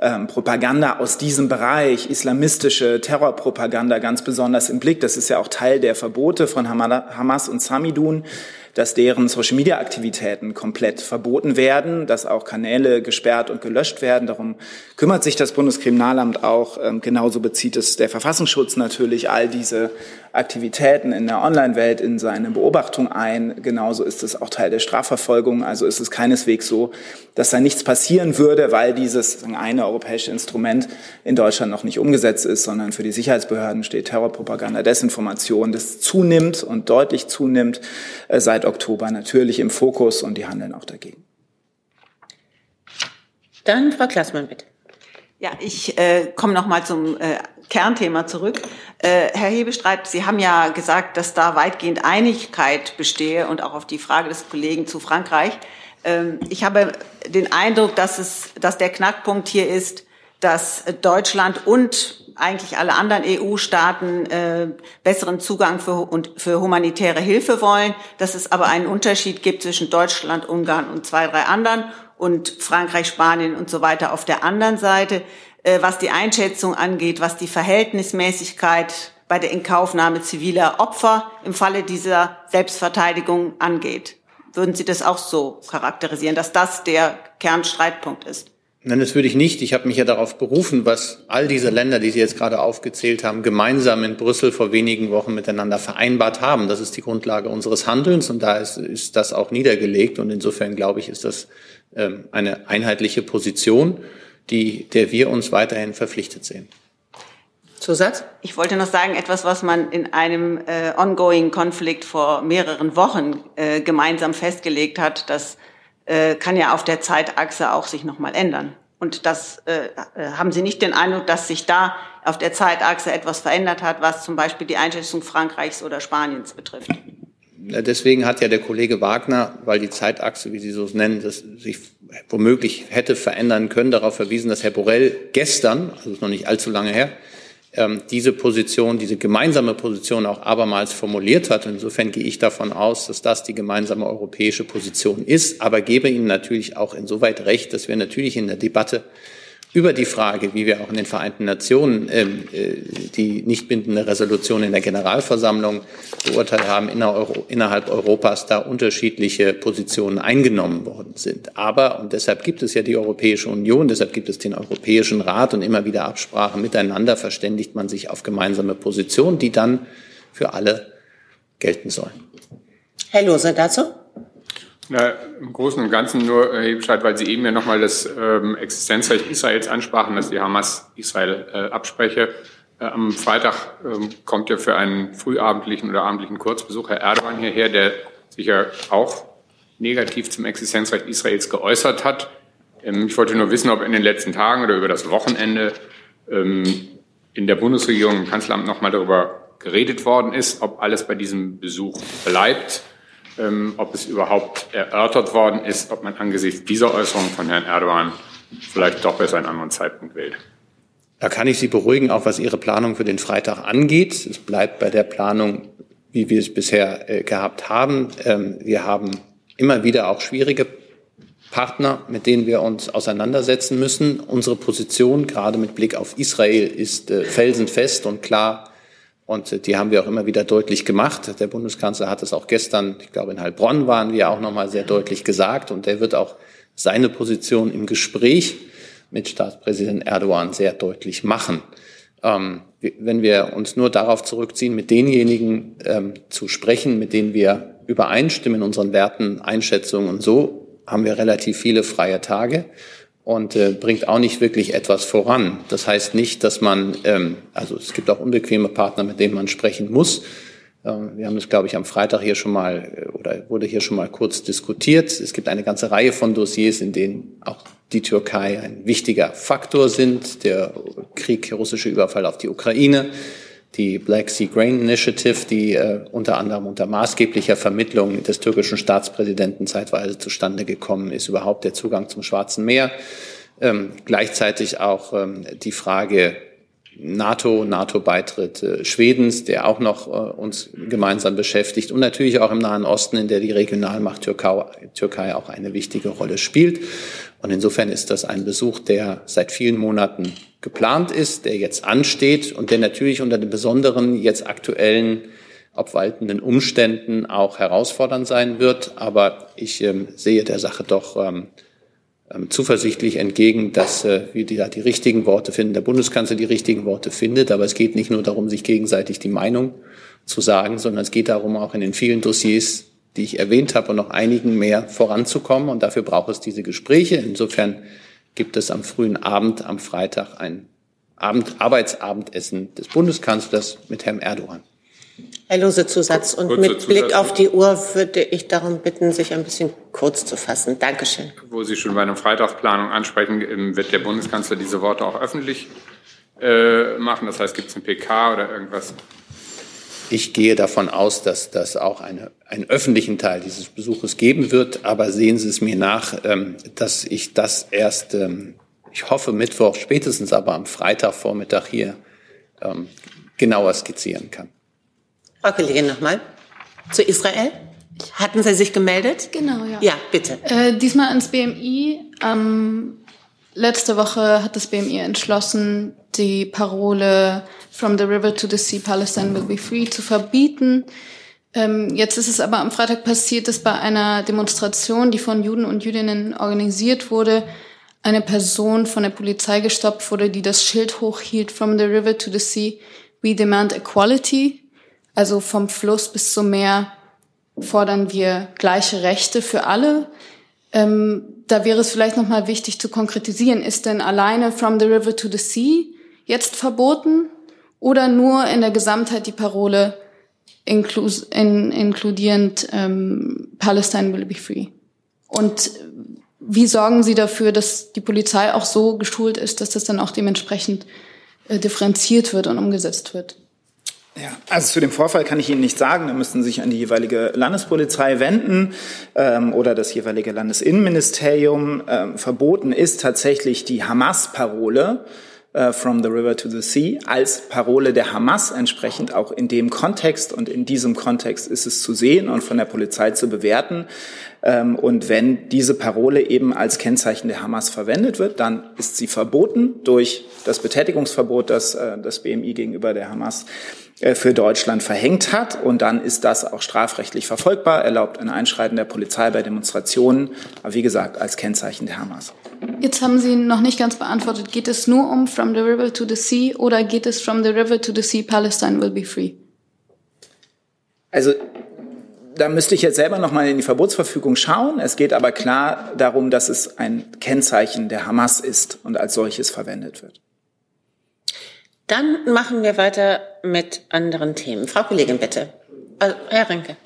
ähm, Propaganda aus diesem Bereich, islamistische Terrorpropaganda ganz besonders im Blick. Das ist ja auch Teil der Verbote von Hamas und Samidun dass deren Social-Media-Aktivitäten komplett verboten werden, dass auch Kanäle gesperrt und gelöscht werden. Darum kümmert sich das Bundeskriminalamt auch. Ähm, genauso bezieht es der Verfassungsschutz natürlich all diese Aktivitäten in der Online-Welt in seine Beobachtung ein. Genauso ist es auch Teil der Strafverfolgung. Also ist es keineswegs so, dass da nichts passieren würde, weil dieses eine europäische Instrument in Deutschland noch nicht umgesetzt ist, sondern für die Sicherheitsbehörden steht Terrorpropaganda, Desinformation, das zunimmt und deutlich zunimmt äh, seit Oktober natürlich im Fokus und die handeln auch dagegen. Dann Frau Klassmann, bitte. Ja, ich äh, komme noch mal zum äh, Kernthema zurück. Äh, Herr Hebestreit, Sie haben ja gesagt, dass da weitgehend Einigkeit bestehe und auch auf die Frage des Kollegen zu Frankreich. Ähm, ich habe den Eindruck, dass, es, dass der Knackpunkt hier ist, dass Deutschland und eigentlich alle anderen EU-Staaten äh, besseren Zugang für, und für humanitäre Hilfe wollen, dass es aber einen Unterschied gibt zwischen Deutschland, Ungarn und zwei, drei anderen und Frankreich, Spanien und so weiter auf der anderen Seite, äh, was die Einschätzung angeht, was die Verhältnismäßigkeit bei der Inkaufnahme ziviler Opfer im Falle dieser Selbstverteidigung angeht. Würden Sie das auch so charakterisieren, dass das der Kernstreitpunkt ist? Nein, das würde ich nicht. Ich habe mich ja darauf berufen, was all diese Länder, die Sie jetzt gerade aufgezählt haben, gemeinsam in Brüssel vor wenigen Wochen miteinander vereinbart haben. Das ist die Grundlage unseres Handelns und da ist, ist das auch niedergelegt. Und insofern glaube ich, ist das ähm, eine einheitliche Position, die, der wir uns weiterhin verpflichtet sehen. Zusatz? Ich wollte noch sagen, etwas, was man in einem äh, ongoing Konflikt vor mehreren Wochen äh, gemeinsam festgelegt hat, dass äh, kann ja auf der Zeitachse auch sich nochmal ändern. Und das äh, äh, haben Sie nicht den Eindruck, dass sich da auf der Zeitachse etwas verändert hat, was zum Beispiel die Einschätzung Frankreichs oder Spaniens betrifft? Deswegen hat ja der Kollege Wagner, weil die Zeitachse, wie Sie so nennen, das sich womöglich hätte verändern können, darauf verwiesen, dass Herr Borrell gestern, also ist noch nicht allzu lange her, ähm, diese Position, diese gemeinsame Position auch abermals formuliert hat. Insofern gehe ich davon aus, dass das die gemeinsame europäische Position ist, aber gebe Ihnen natürlich auch insoweit recht, dass wir natürlich in der Debatte über die Frage, wie wir auch in den Vereinten Nationen ähm, äh, die nicht bindende Resolution in der Generalversammlung beurteilt haben, innerhalb Europas da unterschiedliche Positionen eingenommen worden sind. Aber, und deshalb gibt es ja die Europäische Union, deshalb gibt es den Europäischen Rat und immer wieder Absprachen miteinander, verständigt man sich auf gemeinsame Positionen, die dann für alle gelten sollen. Herr Lose dazu? Na, Im Großen und Ganzen nur, Herr Hebscheid, weil Sie eben ja nochmal das ähm, Existenzrecht Israels ansprachen, dass die Hamas Israel äh, abspreche. Äh, am Freitag ähm, kommt ja für einen frühabendlichen oder abendlichen Kurzbesuch Herr Erdogan hierher, der sich ja auch negativ zum Existenzrecht Israels geäußert hat. Ähm, ich wollte nur wissen, ob in den letzten Tagen oder über das Wochenende ähm, in der Bundesregierung im Kanzleramt nochmal darüber geredet worden ist, ob alles bei diesem Besuch bleibt ähm, ob es überhaupt erörtert worden ist, ob man angesichts dieser Äußerung von Herrn Erdogan vielleicht doch besser einen anderen Zeitpunkt wählt. Da kann ich Sie beruhigen, auch was Ihre Planung für den Freitag angeht. Es bleibt bei der Planung, wie wir es bisher äh, gehabt haben. Ähm, wir haben immer wieder auch schwierige Partner, mit denen wir uns auseinandersetzen müssen. Unsere Position, gerade mit Blick auf Israel, ist äh, felsenfest und klar und die haben wir auch immer wieder deutlich gemacht. Der Bundeskanzler hat es auch gestern, ich glaube in Heilbronn waren wir auch nochmal sehr deutlich gesagt. Und er wird auch seine Position im Gespräch mit Staatspräsident Erdogan sehr deutlich machen. Ähm, wenn wir uns nur darauf zurückziehen, mit denjenigen ähm, zu sprechen, mit denen wir übereinstimmen in unseren Werten, Einschätzungen und so, haben wir relativ viele freie Tage und äh, bringt auch nicht wirklich etwas voran. Das heißt nicht, dass man, ähm, also es gibt auch unbequeme Partner, mit denen man sprechen muss. Ähm, wir haben das, glaube ich, am Freitag hier schon mal äh, oder wurde hier schon mal kurz diskutiert. Es gibt eine ganze Reihe von Dossiers, in denen auch die Türkei ein wichtiger Faktor sind. Der Krieg, russische Überfall auf die Ukraine, die Black Sea Grain Initiative, die äh, unter anderem unter maßgeblicher Vermittlung des türkischen Staatspräsidenten zeitweise zustande gekommen ist, überhaupt der Zugang zum Schwarzen Meer. Ähm, gleichzeitig auch ähm, die Frage NATO, NATO-Beitritt äh, Schwedens, der auch noch äh, uns gemeinsam beschäftigt und natürlich auch im Nahen Osten, in der die Regionalmacht Türkei, Türkei auch eine wichtige Rolle spielt. Und insofern ist das ein Besuch, der seit vielen Monaten geplant ist, der jetzt ansteht und der natürlich unter den besonderen, jetzt aktuellen, obwaltenden Umständen auch herausfordernd sein wird. Aber ich ähm, sehe der Sache doch ähm, ähm, zuversichtlich entgegen, dass äh, wir da die richtigen Worte finden, der Bundeskanzler die richtigen Worte findet. Aber es geht nicht nur darum, sich gegenseitig die Meinung zu sagen, sondern es geht darum, auch in den vielen Dossiers, die ich erwähnt habe, und noch einigen mehr voranzukommen. Und dafür braucht es diese Gespräche. Insofern gibt es am frühen Abend, am Freitag, ein Abend, Arbeitsabendessen des Bundeskanzlers mit Herrn Erdogan. Herr Lose, Zusatz. Und Kurze mit Zusatz. Blick auf die Uhr würde ich darum bitten, sich ein bisschen kurz zu fassen. Dankeschön. Wo Sie schon bei einer Freitagsplanung ansprechen, ähm, wird der Bundeskanzler diese Worte auch öffentlich äh, machen? Das heißt, gibt es ein PK oder irgendwas? Ich gehe davon aus, dass das auch eine, einen öffentlichen Teil dieses Besuches geben wird. Aber sehen Sie es mir nach, ähm, dass ich das erst, ähm, ich hoffe Mittwoch, spätestens aber am Freitagvormittag hier ähm, genauer skizzieren kann. Frau Kollegin nochmal zu Israel. Hatten Sie sich gemeldet? Genau, ja. Ja, bitte. Äh, diesmal ans BMI. Ähm, letzte Woche hat das BMI entschlossen, die Parole From the River to the Sea, Palestine will be free zu verbieten. Ähm, jetzt ist es aber am Freitag passiert, dass bei einer Demonstration, die von Juden und Jüdinnen organisiert wurde, eine Person von der Polizei gestoppt wurde, die das Schild hochhielt, From the River to the Sea, we demand equality. Also vom Fluss bis zum Meer fordern wir gleiche Rechte für alle. Ähm, da wäre es vielleicht nochmal wichtig zu konkretisieren, ist denn alleine From the River to the Sea jetzt verboten oder nur in der Gesamtheit die Parole inklus in, inkludierend ähm, Palestine will be free? Und wie sorgen Sie dafür, dass die Polizei auch so geschult ist, dass das dann auch dementsprechend äh, differenziert wird und umgesetzt wird? Ja, also zu dem Vorfall kann ich Ihnen nicht sagen. Da müssten Sie sich an die jeweilige Landespolizei wenden ähm, oder das jeweilige Landesinnenministerium. Ähm, verboten ist tatsächlich die Hamas-Parole. äh, From the River to the Sea als Parole der Hamas entsprechend auch in dem Kontext und in diesem Kontext ist es zu sehen und von der Polizei zu bewerten. Ähm, und wenn diese Parole eben als Kennzeichen der Hamas verwendet wird, dann ist sie verboten durch das Betätigungsverbot, das äh, das BMI gegenüber der Hamas für Deutschland verhängt hat. Und dann ist das auch strafrechtlich verfolgbar, erlaubt ein Einschreiten der Polizei bei Demonstrationen, aber wie gesagt, als Kennzeichen der Hamas. Jetzt haben Sie noch nicht ganz beantwortet. Geht es nur um From the River to the Sea oder geht es From the River to the Sea, Palestine will be free? Also da müsste ich jetzt selber noch mal in die Verbotsverfügung schauen. Es geht aber klar darum, dass es ein Kennzeichen der Hamas ist und als solches verwendet wird. Dann machen wir weiter mit anderen Themen. Frau Kollegin, bitte. Also, Herr Renke.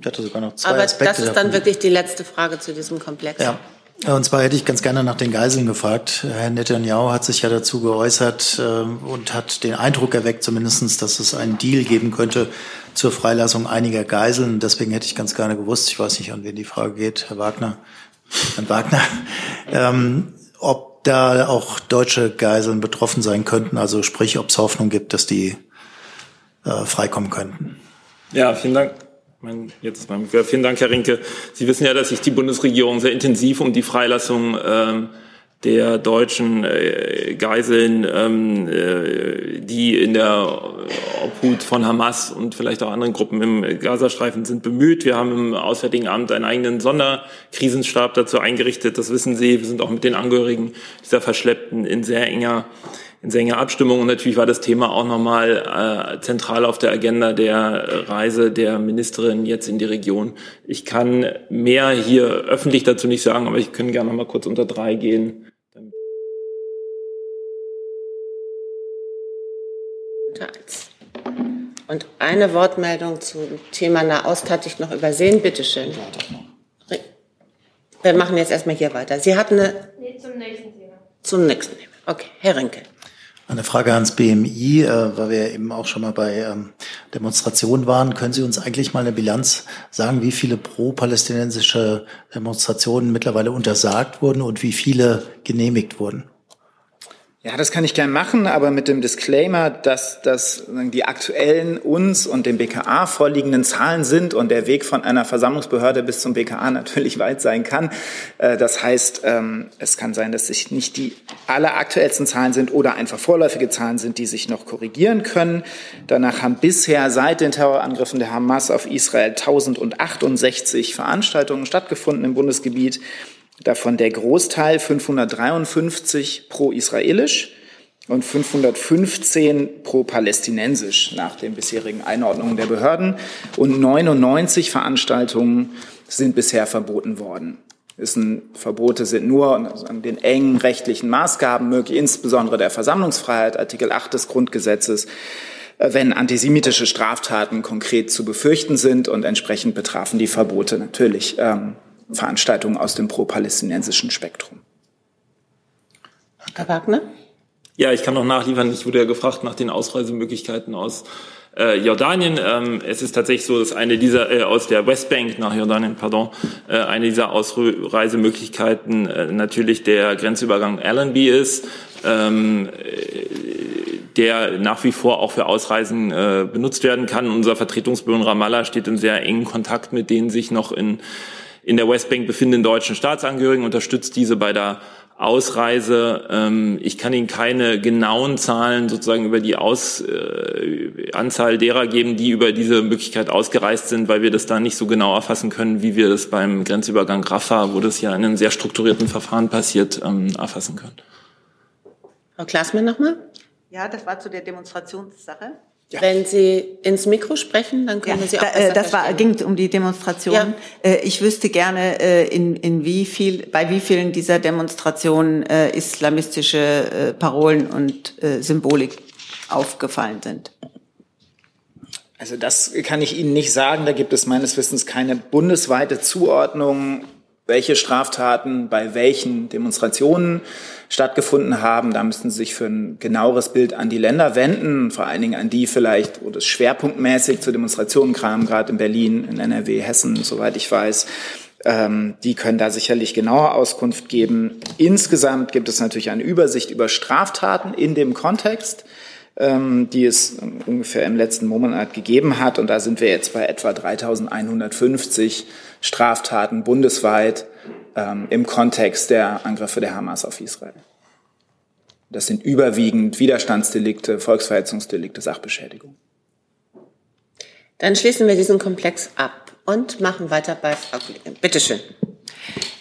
Ich hatte sogar noch zwei Aber Aspekte das ist dann davon. wirklich die letzte Frage zu diesem Komplex. Ja. Und zwar hätte ich ganz gerne nach den Geiseln gefragt. Herr Netanyahu hat sich ja dazu geäußert äh, und hat den Eindruck erweckt, zumindestens, dass es einen Deal geben könnte zur Freilassung einiger Geiseln. Deswegen hätte ich ganz gerne gewusst, ich weiß nicht, an wen die Frage geht, Herr Wagner, Herrn Wagner, [laughs] ähm, ob da auch deutsche Geiseln betroffen sein könnten, also sprich, ob es Hoffnung gibt, dass die äh, freikommen könnten. Ja, vielen Dank. Mein, jetzt mein, vielen Dank, Herr Rinke. Sie wissen ja, dass sich die Bundesregierung sehr intensiv um die Freilassung ähm, der deutschen äh, Geiseln, ähm, äh, die in der Obhut von Hamas und vielleicht auch anderen Gruppen im Gazastreifen sind, bemüht. Wir haben im Auswärtigen Amt einen eigenen Sonderkrisenstab dazu eingerichtet. Das wissen Sie. Wir sind auch mit den Angehörigen dieser Verschleppten in sehr enger in sehr enger Abstimmung. Und natürlich war das Thema auch nochmal äh, zentral auf der Agenda der Reise der Ministerin jetzt in die Region. Ich kann mehr hier öffentlich dazu nicht sagen, aber ich kann gerne nochmal kurz unter drei gehen. Unter eins. Und eine Wortmeldung zum Thema Nahost hatte ich noch übersehen. Bitte schön. Wir machen jetzt erstmal hier weiter. Sie hatten eine Nee, zum nächsten Thema. zum nächsten Thema. Okay, Herr Rinke. Eine Frage ans BMI, äh, weil wir eben auch schon mal bei ähm, Demonstrationen waren. Können Sie uns eigentlich mal eine Bilanz sagen, wie viele pro-palästinensische Demonstrationen mittlerweile untersagt wurden und wie viele genehmigt wurden? Ja, das kann ich gern machen, aber mit dem Disclaimer, dass das die aktuellen uns und dem BKA vorliegenden Zahlen sind und der Weg von einer Versammlungsbehörde bis zum BKA [laughs] natürlich weit sein kann. Äh, Das heißt, ähm, es kann sein, dass sich nicht die alleraktuellsten Zahlen sind oder einfach vorläufige Zahlen sind, die sich noch korrigieren können. Danach haben bisher seit den Terrorangriffen der Hamas auf Israel 1068 Veranstaltungen stattgefunden im Bundesgebiet davon der Großteil 553 pro-israelisch und 515 pro-palästinensisch nach den bisherigen Einordnungen der Behörden. Und 99 Veranstaltungen sind bisher verboten worden. Verbote sind nur an den engen rechtlichen Maßgaben möglich, insbesondere der Versammlungsfreiheit, Artikel 8 des Grundgesetzes, äh, wenn antisemitische Straftaten konkret zu befürchten sind und entsprechend betrafen die Verbote natürlich ähm, Veranstaltungen aus dem pro-palästinensischen Spektrum. Herr Wagner? Ja, ich kann noch nachliefern. Ich wurde ja gefragt nach den Ausreisemöglichkeiten aus äh, Jordanien. Ähm, es ist tatsächlich so, dass eine dieser äh, aus der Westbank nach Jordanien, pardon, äh, eine dieser Ausreisemöglichkeiten äh, natürlich der Grenzübergang Allenby ist. Ähm, äh, der nach wie vor auch für Ausreisen äh, benutzt werden kann. Unser Vertretungsbüro in Ramallah steht in sehr engen Kontakt mit denen sich noch in, in der Westbank befindenden deutschen Staatsangehörigen, unterstützt diese bei der Ausreise. Ähm, ich kann Ihnen keine genauen Zahlen sozusagen über die Aus, äh, Anzahl derer geben, die über diese Möglichkeit ausgereist sind, weil wir das da nicht so genau erfassen können, wie wir das beim Grenzübergang Rafah, wo das ja in einem sehr strukturierten Verfahren passiert, ähm, erfassen können. Frau Klaasmann nochmal? Ja, das war zu der Demonstrationssache. Wenn Sie ins Mikro sprechen, dann können wir Sie auch Da, besser äh, das war, ging um die Demonstration. Ja. Äh, ich wüsste gerne, äh, in, in wie viel, bei wie vielen dieser Demonstrationen äh, islamistische äh, Parolen und äh, Symbolik aufgefallen sind. Also das kann ich Ihnen nicht sagen. Da gibt es meines Wissens keine bundesweite Zuordnung, welche Straftaten bei welchen Demonstrationen stattgefunden haben. Da müssten Sie sich für ein genaueres Bild an die Länder wenden, vor allen Dingen an die vielleicht, wo das schwerpunktmäßig zu Demonstrationen kam, gerade in Berlin, in NRW, Hessen, soweit ich weiß. Ähm, die können da sicherlich genauer Auskunft geben. Insgesamt gibt es natürlich eine Übersicht über Straftaten in dem Kontext, die es ungefähr im letzten Monat gegeben hat. Und da sind wir jetzt bei etwa 3150 Straftaten bundesweit ähm, im Kontext der Angriffe der Hamas auf Israel. Das sind überwiegend Widerstandsdelikte, Volksverhetzungsdelikte, Sachbeschädigung. Dann schließen wir diesen Komplex ab und machen weiter bei Frau Kollegin. Bitte schön.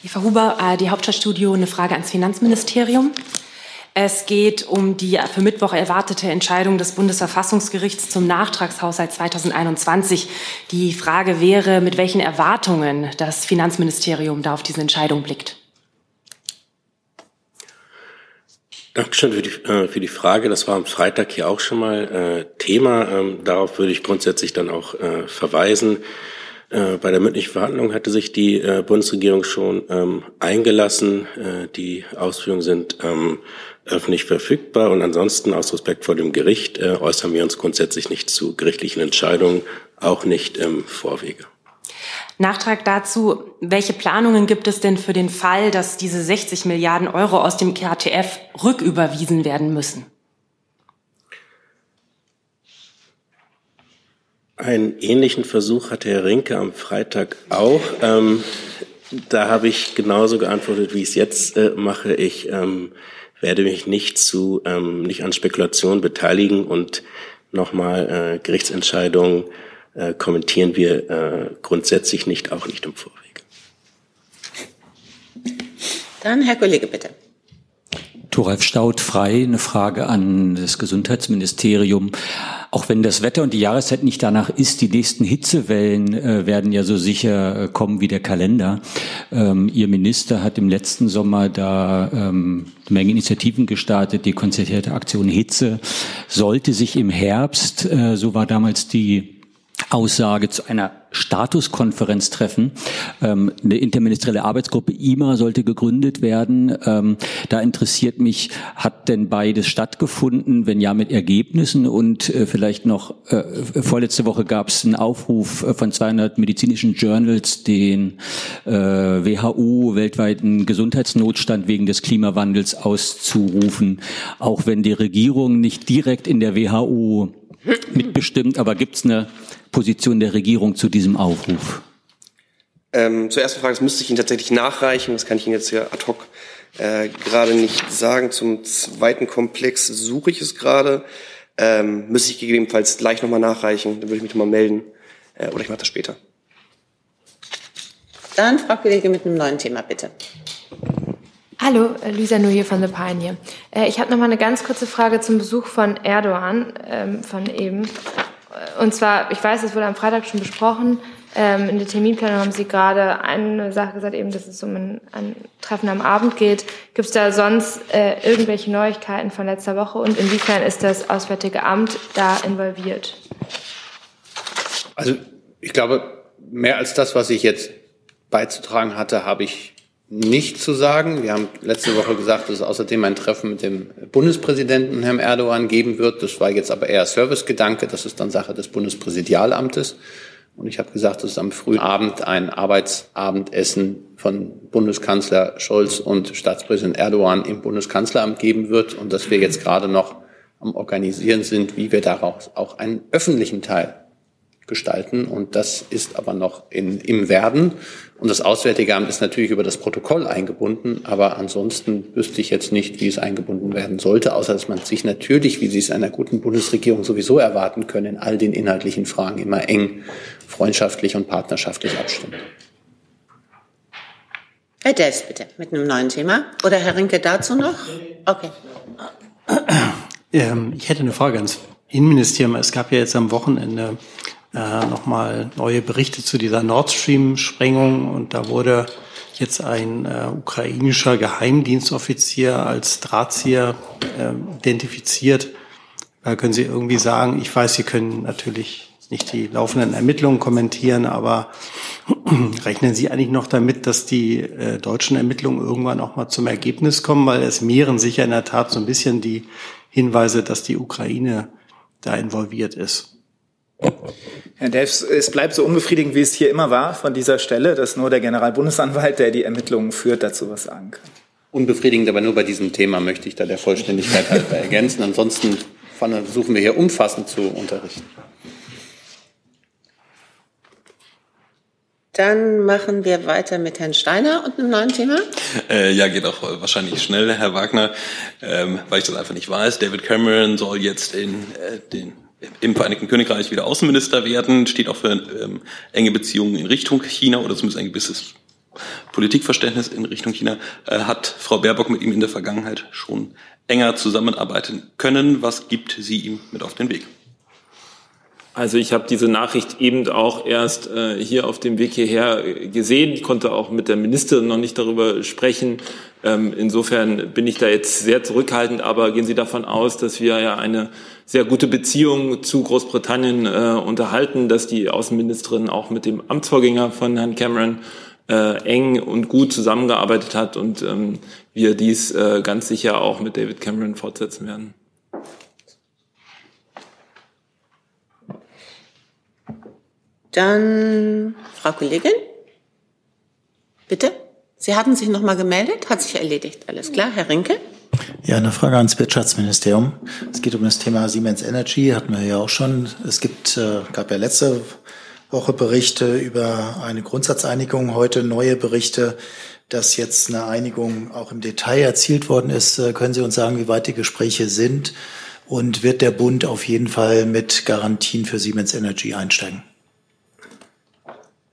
Eva Huber, äh, die Hauptstadtstudio, eine Frage ans Finanzministerium. Es geht um die für Mittwoch erwartete Entscheidung des Bundesverfassungsgerichts zum Nachtragshaushalt 2021. Die Frage wäre, mit welchen Erwartungen das Finanzministerium da auf diese Entscheidung blickt. Dankeschön für die, äh, für die Frage. Das war am Freitag hier auch schon mal äh, Thema. Ähm, darauf würde ich grundsätzlich dann auch äh, verweisen. Bei der mündlichen Verhandlung hatte sich die Bundesregierung schon ähm, eingelassen. Die Ausführungen sind ähm, öffentlich verfügbar und ansonsten aus Respekt vor dem Gericht äh, äußern wir uns grundsätzlich nicht zu gerichtlichen Entscheidungen, auch nicht im Vorwege. Nachtrag dazu, welche Planungen gibt es denn für den Fall, dass diese 60 Milliarden Euro aus dem KTF rücküberwiesen werden müssen? Einen ähnlichen Versuch hatte Herr Rinke am Freitag auch. Ähm, da habe ich genauso geantwortet, wie ich es jetzt äh, mache. Ich ähm, werde mich nicht zu ähm, nicht an Spekulationen beteiligen und nochmal äh, Gerichtsentscheidungen äh, kommentieren wir äh, grundsätzlich nicht, auch nicht im Vorwege. Dann Herr Kollege, bitte. Thoralf Staud, frei, eine Frage an das Gesundheitsministerium. Auch wenn das Wetter und die Jahreszeit nicht danach ist, die nächsten Hitzewellen äh, werden ja so sicher äh, kommen wie der Kalender. Ähm, Ihr Minister hat im letzten Sommer da ähm, eine Menge Initiativen gestartet. Die konzertierte Aktion Hitze sollte sich im Herbst, äh, so war damals die Aussage zu einer Statuskonferenz treffen. Ähm, eine interministerielle Arbeitsgruppe IMA sollte gegründet werden. Ähm, da interessiert mich, hat denn beides stattgefunden? Wenn ja, mit Ergebnissen und äh, vielleicht noch äh, vorletzte Woche gab es einen Aufruf äh, von 200 medizinischen Journals, den äh, WHO weltweiten Gesundheitsnotstand wegen des Klimawandels auszurufen, auch wenn die Regierung nicht direkt in der WHO mitbestimmt, aber gibt es eine Position der Regierung zu diesem Aufruf? Ähm, zur ersten Frage, das müsste ich Ihnen tatsächlich nachreichen. Das kann ich Ihnen jetzt hier ad hoc äh, gerade nicht sagen. Zum zweiten Komplex suche ich es gerade. Ähm, müsste ich gegebenenfalls gleich nochmal nachreichen. Dann würde ich mich nochmal melden. Äh, oder ich mache das später. Dann Frau Kollege mit einem neuen Thema, bitte. Hallo, äh, Lisa Nur hier von The Pioneer. Äh, ich habe noch mal eine ganz kurze Frage zum Besuch von Erdogan ähm, von eben. Und zwar, ich weiß, es wurde am Freitag schon besprochen. Ähm, in der Terminplanung haben Sie gerade eine Sache gesagt, eben, dass es um ein, ein Treffen am Abend geht. Gibt es da sonst äh, irgendwelche Neuigkeiten von letzter Woche und inwiefern ist das Auswärtige Amt da involviert? Also ich glaube, mehr als das, was ich jetzt beizutragen hatte, habe ich nicht zu sagen. Wir haben letzte Woche gesagt, dass es außerdem ein Treffen mit dem Bundespräsidenten Herrn Erdogan geben wird. Das war jetzt aber eher Servicegedanke. Das ist dann Sache des Bundespräsidialamtes. Und ich habe gesagt, dass es am frühen Abend ein Arbeitsabendessen von Bundeskanzler Scholz und Staatspräsident Erdogan im Bundeskanzleramt geben wird und dass wir jetzt gerade noch am Organisieren sind, wie wir daraus auch einen öffentlichen Teil gestalten. Und das ist aber noch in, im Werden. Und das Auswärtige Amt ist natürlich über das Protokoll eingebunden. Aber ansonsten wüsste ich jetzt nicht, wie es eingebunden werden sollte, außer dass man sich natürlich, wie Sie es einer guten Bundesregierung sowieso erwarten können, in all den inhaltlichen Fragen immer eng freundschaftlich und partnerschaftlich abstimmt. Herr Dels, bitte, mit einem neuen Thema. Oder Herr Rinke dazu noch? Okay. Ähm, ich hätte eine Frage ans Innenministerium. Es gab ja jetzt am Wochenende äh, nochmal neue Berichte zu dieser Nord Stream-Sprengung und da wurde jetzt ein äh, ukrainischer Geheimdienstoffizier als Drahtzieher äh, identifiziert. Da können Sie irgendwie sagen, ich weiß, Sie können natürlich nicht die laufenden Ermittlungen kommentieren, aber [clears throat] rechnen Sie eigentlich noch damit, dass die äh, deutschen Ermittlungen irgendwann auch mal zum Ergebnis kommen? Weil es mehren sich ja in der Tat so ein bisschen die Hinweise, dass die Ukraine da involviert ist. Herr Delfs, es bleibt so unbefriedigend, wie es hier immer war von dieser Stelle, dass nur der Generalbundesanwalt, der die Ermittlungen führt, dazu was sagen kann. Unbefriedigend, aber nur bei diesem Thema möchte ich da der Vollständigkeit [laughs] halber ergänzen. Ansonsten versuchen wir hier umfassend zu unterrichten. Dann machen wir weiter mit Herrn Steiner und einem neuen Thema. Äh, ja, geht auch wahrscheinlich schnell, Herr Wagner, ähm, weil ich das einfach nicht weiß. David Cameron soll jetzt in äh, den im Vereinigten Königreich wieder Außenminister werden, steht auch für ähm, enge Beziehungen in Richtung China oder zumindest ein gewisses Politikverständnis in Richtung China. Äh, hat Frau Baerbock mit ihm in der Vergangenheit schon enger zusammenarbeiten können? Was gibt sie ihm mit auf den Weg? Also ich habe diese Nachricht eben auch erst äh, hier auf dem Weg hierher gesehen. Ich konnte auch mit der Ministerin noch nicht darüber sprechen. Ähm, insofern bin ich da jetzt sehr zurückhaltend. Aber gehen Sie davon aus, dass wir ja eine sehr gute Beziehung zu Großbritannien äh, unterhalten, dass die Außenministerin auch mit dem Amtsvorgänger von Herrn Cameron äh, eng und gut zusammengearbeitet hat und ähm, wir dies äh, ganz sicher auch mit David Cameron fortsetzen werden. Dann Frau Kollegin. Sie hatten sich noch mal gemeldet, hat sich erledigt. Alles klar, Herr Rinke. Ja, eine Frage ans Wirtschaftsministerium. Es geht um das Thema Siemens Energy, hatten wir ja auch schon. Es gibt, äh, gab ja letzte Woche Berichte über eine Grundsatzeinigung, heute neue Berichte, dass jetzt eine Einigung auch im Detail erzielt worden ist. Äh, können Sie uns sagen, wie weit die Gespräche sind? Und wird der Bund auf jeden Fall mit Garantien für Siemens Energy einsteigen?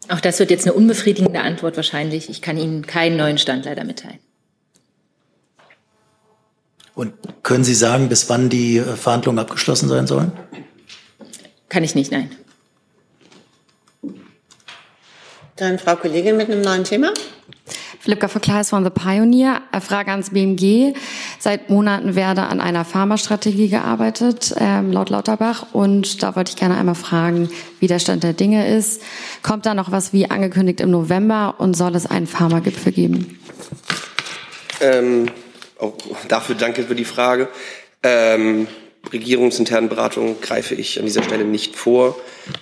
Auch das wird jetzt eine unbefriedigende Antwort wahrscheinlich. Ich kann Ihnen keinen neuen Stand leider mitteilen. Und können Sie sagen, bis wann die äh, Verhandlungen abgeschlossen sein sollen? Kann ich nicht, nein. Dann Frau Kollegin mit einem neuen Thema. Philippka Verkleis von The Pioneer. Frage ans BMG. Seit Monaten werde an einer Pharmastrategie gearbeitet, ähm, laut Lauterbach. Und da wollte ich gerne einmal fragen, wie der Stand der Dinge ist. Kommt da noch was wie angekündigt im November und soll es einen Pharmagipfel geben? Ähm, auch dafür danke für die Frage. Ähm, regierungsinternen Beratungen greife ich an dieser Stelle nicht vor.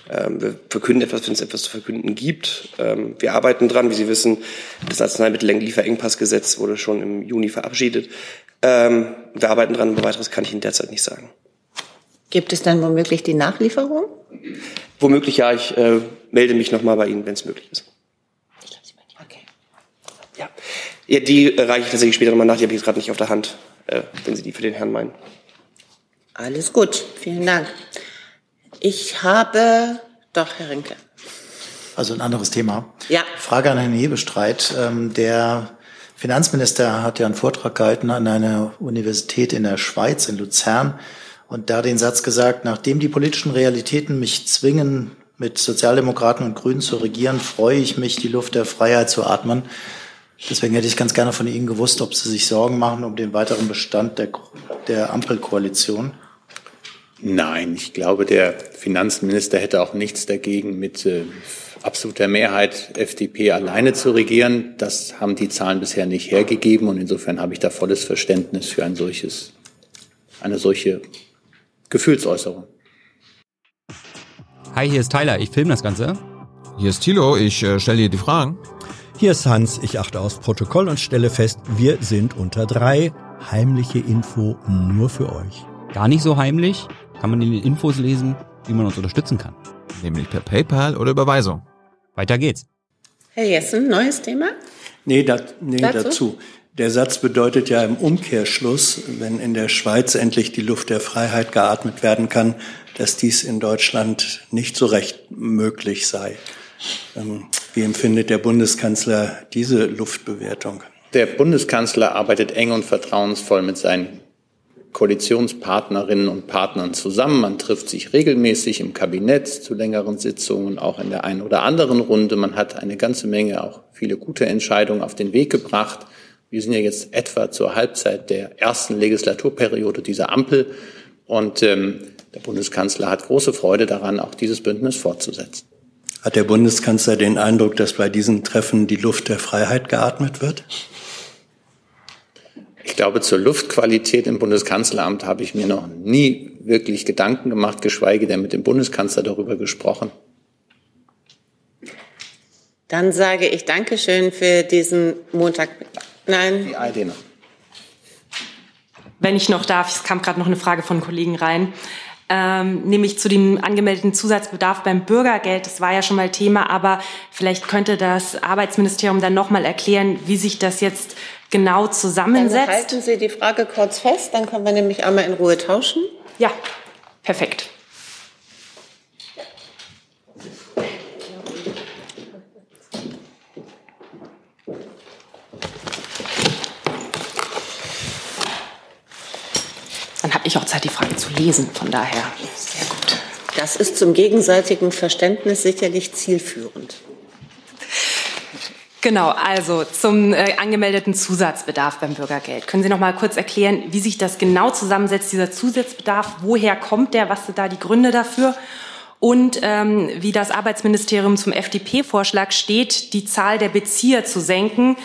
Ähm, wir verkünden etwas, wenn es etwas zu verkünden gibt. Ähm, wir arbeiten dran. Wie Sie wissen, das Arzneimittel-Lieferengpassgesetz wurde schon im Juni verabschiedet. Ähm, wir arbeiten dran, aber weiteres kann ich Ihnen derzeit nicht sagen. Gibt es dann womöglich die Nachlieferung? Womöglich ja, ich äh, melde mich nochmal bei Ihnen, wenn es möglich ist. Okay. Ja. ja, die reiche ich tatsächlich später nochmal nach, die habe ich jetzt gerade nicht auf der Hand, äh, wenn Sie die für den Herrn meinen. Alles gut, vielen Dank. Ich habe doch, Herr Rinke. Also ein anderes Thema. Ja. Frage an Herrn Hebestreit. Ähm, der Finanzminister hat ja einen Vortrag gehalten an einer Universität in der Schweiz, in Luzern, und da den Satz gesagt, nachdem die politischen Realitäten mich zwingen, mit Sozialdemokraten und Grünen zu regieren, freue ich mich, die Luft der Freiheit zu atmen. Deswegen hätte ich ganz gerne von Ihnen gewusst, ob Sie sich Sorgen machen um den weiteren Bestand der, der Ampelkoalition. Nein, ich glaube, der Finanzminister hätte auch nichts dagegen, mit äh, absoluter Mehrheit FDP alleine zu regieren. Das haben die Zahlen bisher nicht hergegeben und insofern habe ich da volles Verständnis für ein solches, eine solche Gefühlsäußerung. Hi, hier ist Tyler, ich filme das Ganze. Hier ist Thilo, ich äh, stelle dir die Fragen. Hier ist Hans, ich achte aufs Protokoll und stelle fest, wir sind unter drei. Heimliche Info nur für euch. Gar nicht so heimlich, kann man in den Infos lesen, wie man uns unterstützen kann. Nämlich per PayPal oder Überweisung. Weiter geht's. Herr Jessen, neues Thema? Nee, da, nee Dazu? dazu. Der Satz bedeutet ja im Umkehrschluss, wenn in der Schweiz endlich die Luft der Freiheit geatmet werden kann, dass dies in Deutschland nicht so recht möglich sei. Ähm, Wie empfindet der Bundeskanzler diese Luftbewertung? Der Bundeskanzler arbeitet eng und vertrauensvoll mit seinen Koalitionspartnerinnen und Partnern zusammen. Man trifft sich regelmäßig im Kabinett zu längeren Sitzungen, auch in der einen oder anderen Runde. Man hat eine ganze Menge, auch viele gute Entscheidungen auf den Weg gebracht. Wir sind ja jetzt etwa zur Halbzeit der ersten Legislaturperiode dieser Ampel. Und ähm, der Bundeskanzler hat große Freude daran, auch dieses Bündnis fortzusetzen. Hat der Bundeskanzler den Eindruck, dass bei diesen Treffen die Luft der Freiheit geatmet wird? Ich glaube, zur Luftqualität im Bundeskanzleramt habe ich mir noch nie wirklich Gedanken gemacht, geschweige denn mit dem Bundeskanzler darüber gesprochen. Dann sage ich Dankeschön für diesen Montag. Nein. Die ID noch. Wenn ich noch darf, es kam gerade noch eine Frage von Kollegen rein ähm, nämlich zu dem angemeldeten Zusatzbedarf beim Bürgergeld. Das war ja schon mal Thema, aber vielleicht könnte das Arbeitsministerium dann noch mal erklären, wie sich das jetzt genau zusammensetzt. Dann halten Sie die Frage kurz fest, dann können wir nämlich einmal in Ruhe tauschen. Ja, perfekt. Habe ich auch Zeit, die Frage zu lesen. Von daher sehr gut. Das ist zum gegenseitigen Verständnis sicherlich zielführend. Genau, also zum äh, angemeldeten Zusatzbedarf beim Bürgergeld. Können Sie noch mal kurz erklären, wie sich das genau zusammensetzt, dieser Zusatzbedarf? Woher kommt der? Was sind da die Gründe dafür? Und ähm, wie das Arbeitsministerium zum FDP-Vorschlag steht, die Zahl der Bezieher zu senken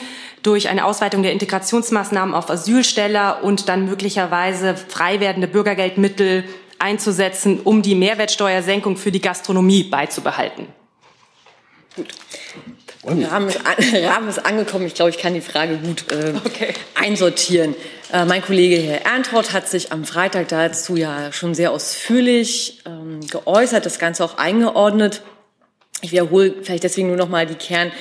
durch eine Ausweitung der Integrationsmaßnahmen auf Asylsteller und dann möglicherweise frei werdende Bürgergeldmittel einzusetzen, um die Mehrwertsteuersenkung für die Gastronomie beizubehalten. Gut. Rahmen ist, Rahmen ist angekommen. Ich glaube, ich kann die Frage gut äh, okay. einsortieren. Äh, mein Kollege Herr Erntraut hat sich am Freitag dazu ja schon sehr ausführlich ähm, geäußert, das Ganze auch eingeordnet. Ich wiederhole vielleicht deswegen nur noch mal die Kern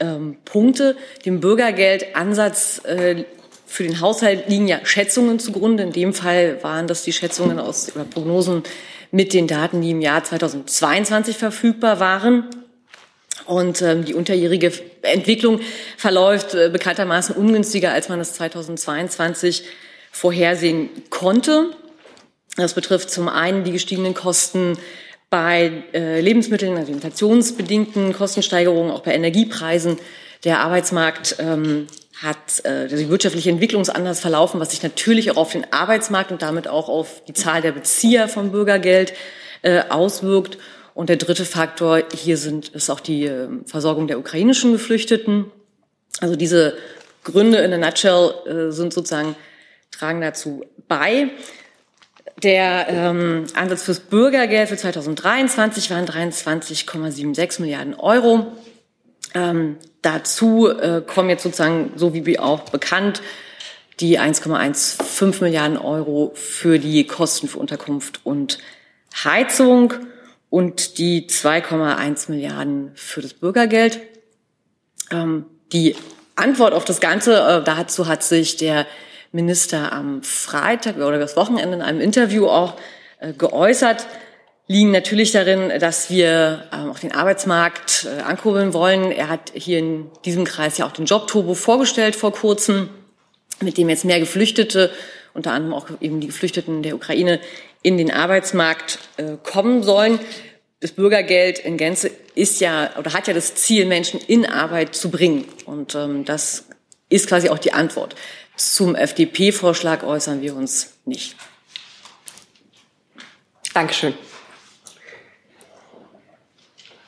ähm, Punkte. Dem Bürgergeldansatz äh, für den Haushalt liegen ja Schätzungen zugrunde. In dem Fall waren das die Schätzungen aus oder Prognosen mit den Daten, die im Jahr 2022 verfügbar waren. Und ähm, die unterjährige Entwicklung verläuft äh, bekanntermaßen ungünstiger, als man es 2022 vorhersehen konnte. Das betrifft zum einen die gestiegenen Kosten bei äh, Lebensmitteln, also inflationsbedingten Kostensteigerungen, auch bei Energiepreisen. Der Arbeitsmarkt ähm, hat äh, die wirtschaftliche Entwicklung anders verlaufen, was sich natürlich auch auf den Arbeitsmarkt und damit auch auf die Zahl der Bezieher von Bürgergeld äh, auswirkt. Und der dritte Faktor hier sind, ist auch die äh, Versorgung der ukrainischen Geflüchteten. Also diese Gründe in a nutshell äh, sind sozusagen, tragen dazu bei. Der ähm, Ansatz fürs Bürgergeld für 2023 waren 23,76 Milliarden Euro. Ähm, dazu äh, kommen jetzt sozusagen, so wie auch bekannt, die 1,15 Milliarden Euro für die Kosten für Unterkunft und Heizung und die 2,1 Milliarden für das Bürgergeld. Ähm, die Antwort auf das Ganze, äh, dazu hat sich der Minister am Freitag oder das Wochenende in einem Interview auch äh, geäußert, liegen natürlich darin, dass wir ähm, auch den Arbeitsmarkt äh, ankurbeln wollen. Er hat hier in diesem Kreis ja auch den Jobturbo vorgestellt vor kurzem, mit dem jetzt mehr Geflüchtete, unter anderem auch eben die Geflüchteten der Ukraine, in den Arbeitsmarkt äh, kommen sollen. Das Bürgergeld in Gänze ist ja oder hat ja das Ziel, Menschen in Arbeit zu bringen. Und ähm, das ist quasi auch die Antwort. Zum FDP-Vorschlag äußern wir uns nicht. Dankeschön.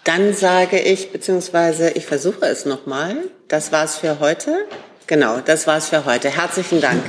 Dann sage ich, beziehungsweise ich versuche es nochmal. Das war's für heute. Genau, das war's für heute. Herzlichen Dank.